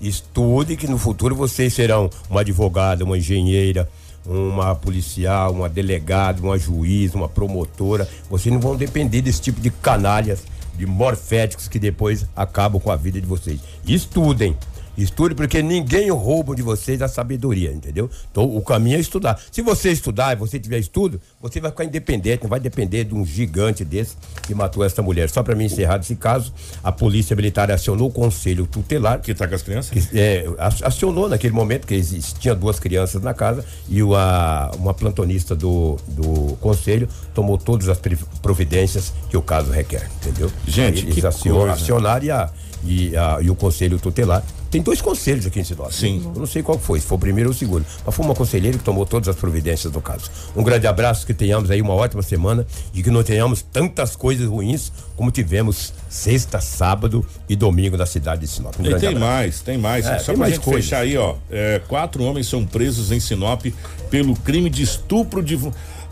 Estudem que no futuro vocês serão uma advogada, uma engenheira, uma policial, uma delegada, uma juiz, uma promotora. Vocês não vão depender desse tipo de canalhas, de morféticos que depois acabam com a vida de vocês. Estudem. Estude porque ninguém rouba de vocês a sabedoria, entendeu? Então o caminho é estudar. Se você estudar e você tiver estudo, você vai ficar independente, não vai depender de um gigante desse que matou essa mulher. Só para mim encerrar esse caso, a polícia militar acionou o conselho tutelar. Que tá com as crianças? Que, é, acionou naquele momento que existia duas crianças na casa e uma, uma plantonista do, do conselho tomou todas as providências que o caso requer, entendeu? Gente, Eles que acionaram e, a, e, a, e o conselho tutelar tem dois conselhos aqui em Sinop. Sim. Eu não sei qual foi, se foi o primeiro ou o segundo. Mas foi uma conselheira que tomou todas as providências do caso. Um grande abraço, que tenhamos aí uma ótima semana e que não tenhamos tantas coisas ruins como tivemos sexta, sábado e domingo na cidade de Sinop. Um e tem abraço. mais, tem mais. É, Só tem pra mais gente coisas. fechar aí, ó. é, quatro homens são presos em Sinop pelo crime de estupro de,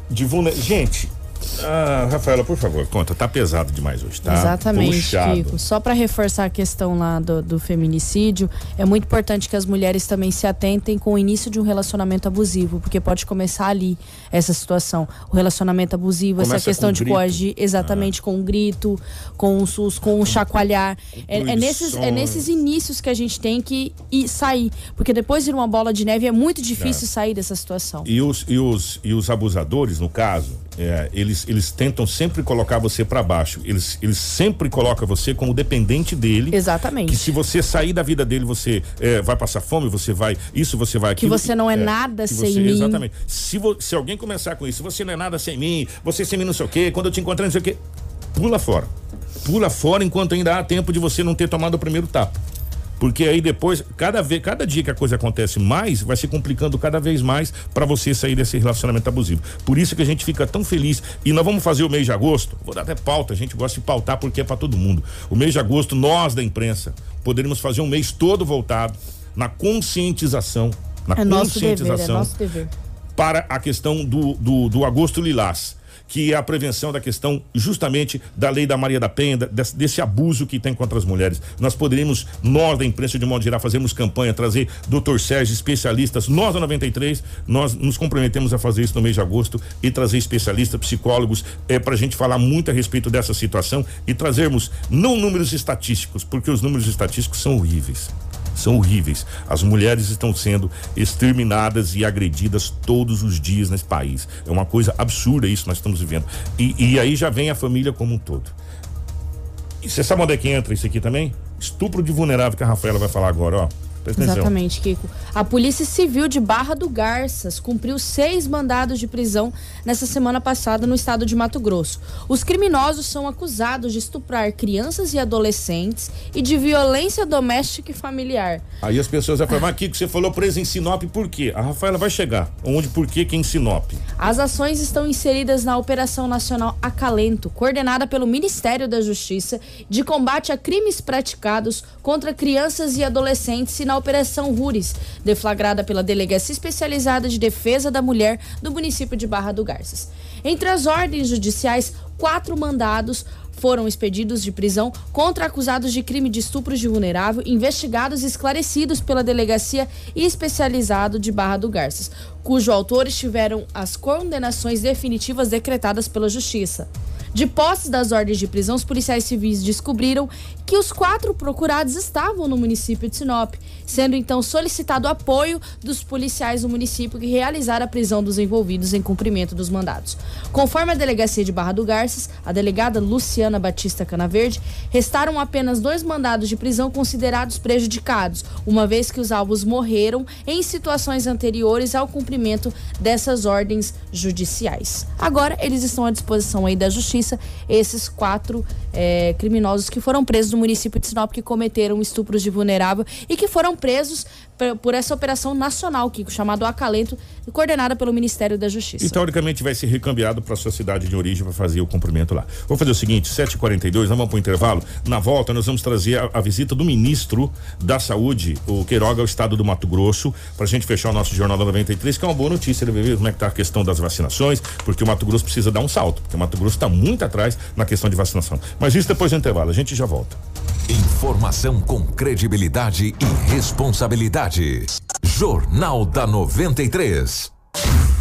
de vulner... Gente, ah, Rafaela, por favor, conta. Tá pesado demais hoje, tá? Exatamente, Puxado. Kiko. Só para reforçar a questão lá do, do feminicídio, é muito importante que as mulheres também se atentem com o início de um relacionamento abusivo, porque pode começar ali essa situação. O relacionamento abusivo, essa Começa questão com de grito. coagir, exatamente com um grito, com um sus, com um chacoalhar. É, é nesses, é nesses inícios que a gente tem que ir, sair, porque depois vira uma bola de neve é muito difícil É. sair dessa situação. E os, e os, e os abusadores, no caso, é, eles, eles tentam sempre colocar você para baixo. Eles, eles sempre colocam você como dependente dele. Exatamente. Que se você sair da vida dele, você é, vai passar fome, você vai. Isso, você vai Que aquilo. você não é nada que sem você- mim. Exatamente. Se, vo- se alguém começar com isso, você não é nada sem mim, você sem mim não sei o quê, quando eu te encontrar não sei o quê, pula fora. Pula fora enquanto ainda há tempo de você não ter tomado o primeiro tapa. Porque aí depois, cada vez, cada dia que a coisa acontece mais, vai se complicando cada vez mais para você sair desse relacionamento abusivo. Por isso que a gente fica tão feliz. E nós vamos fazer o mês de agosto, vou dar até pauta, a gente gosta de pautar porque é para todo mundo. O mês de agosto, nós da imprensa, poderíamos fazer um mês todo voltado na conscientização, na É nosso dever, é conscientização para a questão do, do, do agosto lilás, que é a prevenção da questão justamente da lei da Maria da Penha, desse, desse abuso que tem contra as mulheres. Nós poderíamos, nós da imprensa de modo geral, fazermos campanha, trazer doutor Sérgio, especialistas, nós da 93, nós nos comprometemos a fazer isso no mês de agosto e trazer especialistas, psicólogos, é, para a gente falar muito a respeito dessa situação e trazermos não números estatísticos, porque os números estatísticos são horríveis são horríveis. As mulheres estão sendo exterminadas e agredidas todos os dias nesse país. É uma coisa absurda isso que nós estamos vivendo. E, e aí já vem a família como um todo. E você sabe onde é que entra isso aqui também? Estupro de vulnerável que a Rafaela vai falar agora, ó. Exatamente, Kiko. A Polícia Civil de Barra do Garças cumpriu seis mandados de prisão nessa semana passada no estado de Mato Grosso. Os criminosos são acusados de estuprar crianças e adolescentes e de violência doméstica e familiar. Aí as pessoas vão falar, mas Kiko, você falou preso em Sinop, por quê? A Rafaela vai chegar. Onde, por quê que em Sinop? As ações estão inseridas na Operação Nacional Acalento, coordenada pelo Ministério da Justiça, de combate a crimes praticados contra crianças e adolescentes e na Operação Rures, deflagrada pela Delegacia Especializada de Defesa da Mulher do município de Barra do Garças. Entre as ordens judiciais, quatro mandados foram expedidos de prisão contra acusados de crime de estupro de vulnerável, investigados e esclarecidos pela Delegacia Especializado de Barra do Garças, cujos autores tiveram as condenações definitivas decretadas pela Justiça. De posse das ordens de prisão, os policiais civis descobriram que os quatro procurados estavam no município de Sinop, sendo então solicitado apoio dos policiais do município que realizaram a prisão dos envolvidos em cumprimento dos mandados. Conforme a delegacia de Barra do Garças, a delegada Luciana Batista Canaverde, restaram apenas dois mandados de prisão considerados prejudicados, uma vez que os alvos morreram em situações anteriores ao cumprimento dessas ordens judiciais. Agora, eles estão à disposição aí da justiça, esses quatro eh, criminosos que foram presos no município de Sinop que cometeram estupros de vulnerável e que foram presos por essa operação nacional, Kiko, chamado Acalento, coordenada pelo Ministério da Justiça. E teoricamente vai ser recambiado para sua cidade de origem para fazer o cumprimento lá. Vou fazer o seguinte, 7h42, nós vamos para o intervalo. Na volta, nós vamos trazer a, a visita do ministro da Saúde, o Queiroga, ao estado do Mato Grosso, para a gente fechar o nosso Jornal da 93, que é uma boa notícia. Ele vai ver como é que tá a questão das vacinações, porque o Mato Grosso precisa dar um salto, porque o Mato Grosso está muito atrás na questão de vacinação. Mas isso depois do intervalo, a gente já volta. Informação com credibilidade e responsabilidade. Jornal da 93.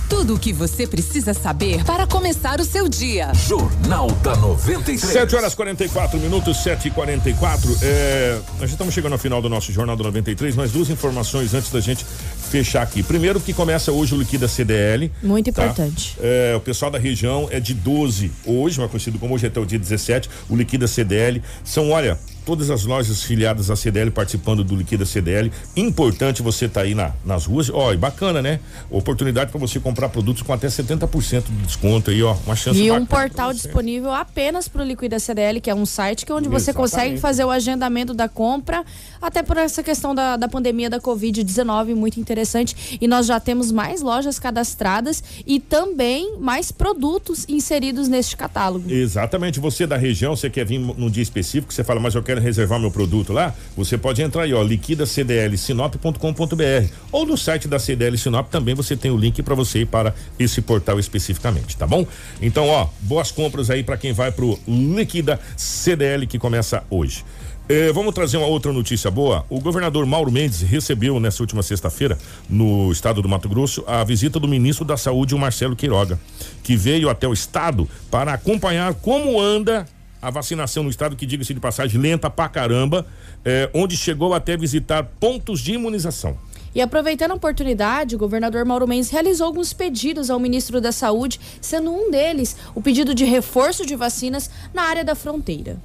Tudo o que você precisa saber para começar o seu dia. Jornal da 93. 7 horas 44 minutos, 7 e 44 é, Nós já estamos chegando ao final do nosso Jornal do 93, mas duas informações antes da gente fechar aqui. Primeiro, que começa hoje o Liquida CDL. Muito tá? importante. É, o pessoal da região é de 12 hoje, mas conhecido como hoje até o dia 17, o Liquida CDL. São, olha, todas as lojas filiadas à CDL participando do Liquida CDL. Importante você estar tá aí na, nas ruas. Ó, e bacana, né? Oportunidade para você comprar produtos com até 70% de desconto aí, ó. Uma chance E um portal você. disponível apenas para o Liquida CDL, que é um site que é onde você Exatamente. consegue fazer o agendamento da compra, até por essa questão da, da pandemia da Covid-19, muito interessante. E nós já temos mais lojas cadastradas e também mais produtos inseridos neste catálogo. Exatamente, você da região, você quer vir num dia específico, você fala, mas eu quero reservar meu produto lá, você pode entrar aí, ó, liquidacdlsinop.com.br ou no site da CDL Sinop também você tem o link para você ir para esse portal especificamente, tá bom? Então, ó, boas compras aí para quem vai pro Liquida CDL que começa hoje. Eh, vamos trazer uma outra notícia boa. O governador Mauro Mendes recebeu nessa última sexta-feira, no estado do Mato Grosso, a visita do ministro da Saúde, o Marcelo Queiroga, que veio até o estado para acompanhar como anda a vacinação no estado, que diga-se de passagem, lenta pra caramba, eh, onde chegou até visitar pontos de imunização. E aproveitando a oportunidade, o governador Mauro Mendes realizou alguns pedidos ao ministro da Saúde, sendo um deles o pedido de reforço de vacinas na área da fronteira.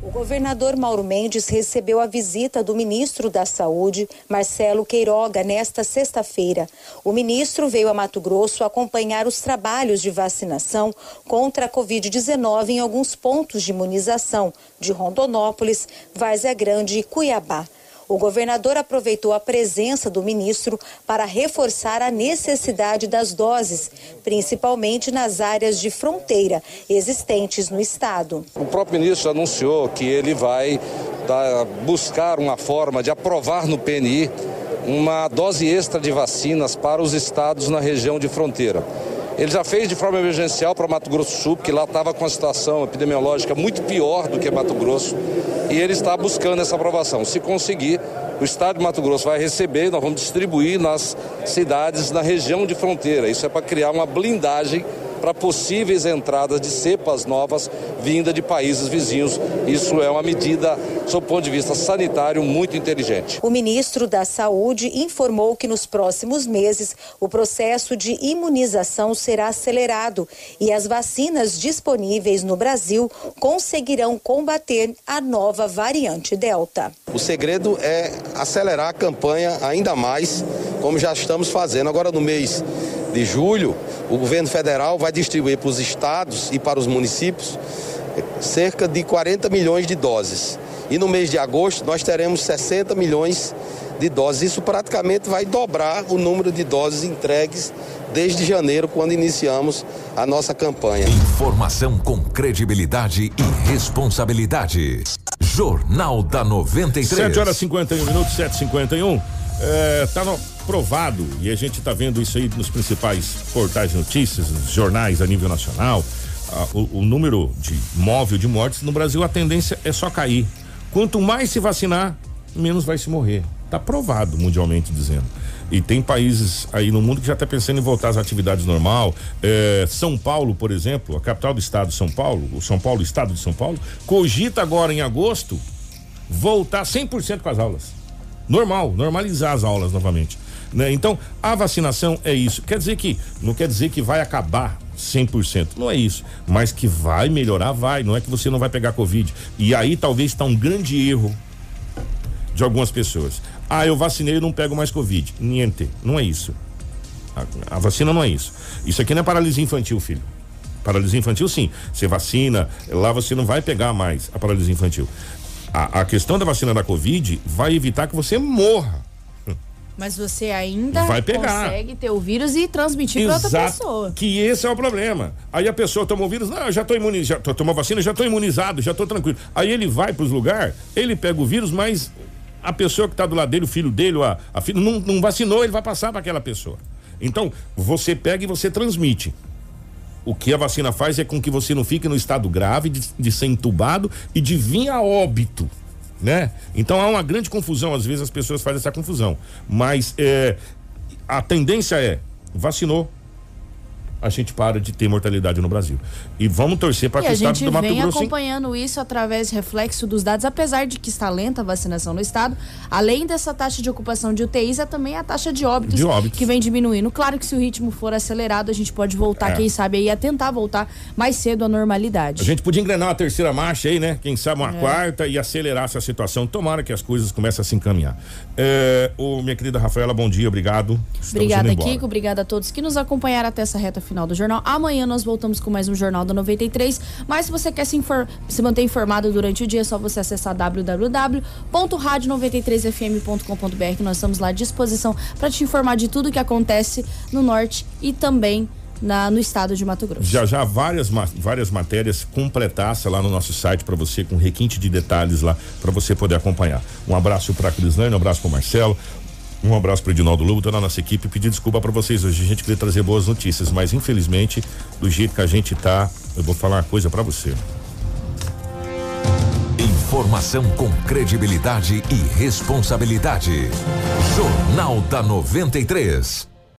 O governador Mauro Mendes recebeu a visita do ministro da Saúde, Marcelo Queiroga, nesta sexta-feira. O ministro veio a Mato Grosso acompanhar os trabalhos de vacinação contra a Covid-19 em alguns pontos de imunização de Rondonópolis, Várzea Grande e Cuiabá. O governador aproveitou a presença do ministro para reforçar a necessidade das doses, principalmente nas áreas de fronteira existentes no estado. O próprio ministro anunciou que ele vai buscar uma forma de aprovar no PNI uma dose extra de vacinas para os estados na região de fronteira. Ele já fez de forma emergencial para Mato Grosso do Sul, porque lá estava com a situação epidemiológica muito pior do que Mato Grosso, e ele está buscando essa aprovação. Se conseguir, o estado de Mato Grosso vai receber nós vamos distribuir nas cidades na região de fronteira. Isso é para criar uma blindagem para possíveis entradas de cepas novas vinda de países vizinhos. Isso é uma medida, sob o ponto de vista sanitário, muito inteligente. O ministro da Saúde informou que nos próximos meses o processo de imunização será acelerado e as vacinas disponíveis no Brasil conseguirão combater a nova variante Delta. O segredo é acelerar a campanha ainda mais, como já estamos fazendo. Agora, no mês de julho, o governo federal vai distribuir para os estados e para os municípios cerca de 40 milhões de doses. E no mês de agosto, nós teremos 60 milhões de doses. Isso praticamente vai dobrar o número de doses entregues desde janeiro, quando iniciamos a nossa campanha. Informação com credibilidade e responsabilidade. Jornal da 93. 7 horas 51 minutos, 7h51. É, tá no- provado, e a gente tá vendo isso aí nos principais portais de notícias, nos jornais a nível nacional. ah, o, o número de móvel de mortes no Brasil, a tendência é só cair. Quanto mais se vacinar, menos vai se morrer. Tá provado mundialmente dizendo. E tem países aí no mundo que já está pensando em voltar às atividades normal. É, São Paulo, por exemplo, a capital do estado de São Paulo, o São Paulo, estado de São Paulo, cogita agora em agosto voltar 100% com as aulas. Normal, normalizar as aulas novamente. Né? Então, a vacinação é isso. Quer dizer que, não quer dizer que vai acabar 100%, não é isso. Mas que vai melhorar, vai. Não é que você não vai pegar Covid. E aí talvez está um grande erro de algumas pessoas. Ah, eu vacinei e não pego mais Covid. Niente, não é isso. A, a vacina não é isso. Isso aqui não é paralisia infantil, filho. Paralisia infantil, sim. Você vacina, lá você não vai pegar mais a paralisia infantil. A, a questão da vacina da Covid vai evitar que você morra. Mas você ainda Vai pegar. consegue ter o vírus e transmitir para outra pessoa. Que esse é o problema. Aí a pessoa tomou o vírus, não, eu já tô imunizado, já tomou vacina, já tô imunizado, já tô tranquilo. Aí ele vai pros lugares, ele pega o vírus, mas a pessoa que tá do lado dele, o filho dele, a, a filha, não, não vacinou, ele vai passar para aquela pessoa. Então, você pega e você transmite. O que a vacina faz é com que você não fique no estado grave de, de ser entubado e de vir a óbito, né? Então há uma grande confusão, às vezes as pessoas fazem essa confusão. Mas é, a tendência é, vacinou, a gente para de ter mortalidade no Brasil. E vamos torcer para que o a estado gente do Mato vem Grosso. hein? acompanhando isso através de reflexo dos dados, apesar de que está lenta a vacinação no estado, além dessa taxa de ocupação de UTIs, é também a taxa de óbitos, De óbitos. que vem diminuindo. Claro que se o ritmo for acelerado, a gente pode voltar, É. quem sabe, aí a tentar voltar mais cedo à normalidade. A gente podia engrenar uma terceira marcha aí, né? Quem sabe uma É. quarta e acelerar essa situação. Tomara que as coisas comecem a se encaminhar. É, ô, minha querida Rafaela, bom dia, obrigado. Estamos Obrigada. Kiko. Obrigada a todos que nos acompanharam até essa reta final do jornal. Amanhã nós voltamos com mais um Jornal da 93. Mas se você quer se, se manter informado durante o dia, é só você acessar www.radio93fm.com.br que nós estamos lá à disposição para te informar de tudo que acontece no norte e também na- no estado de Mato Grosso. Já já várias, várias matérias completaça lá no nosso site para você, com requinte de detalhes lá, para você poder acompanhar. Um abraço para Crislane, um abraço para Marcelo. Um abraço para Edinaldo Lobo, toda a nossa equipe. Pedir desculpa para vocês hoje. A gente queria trazer boas notícias, mas infelizmente, do jeito que a gente tá, eu vou falar uma coisa para você. Informação com credibilidade e responsabilidade. Jornal da 93.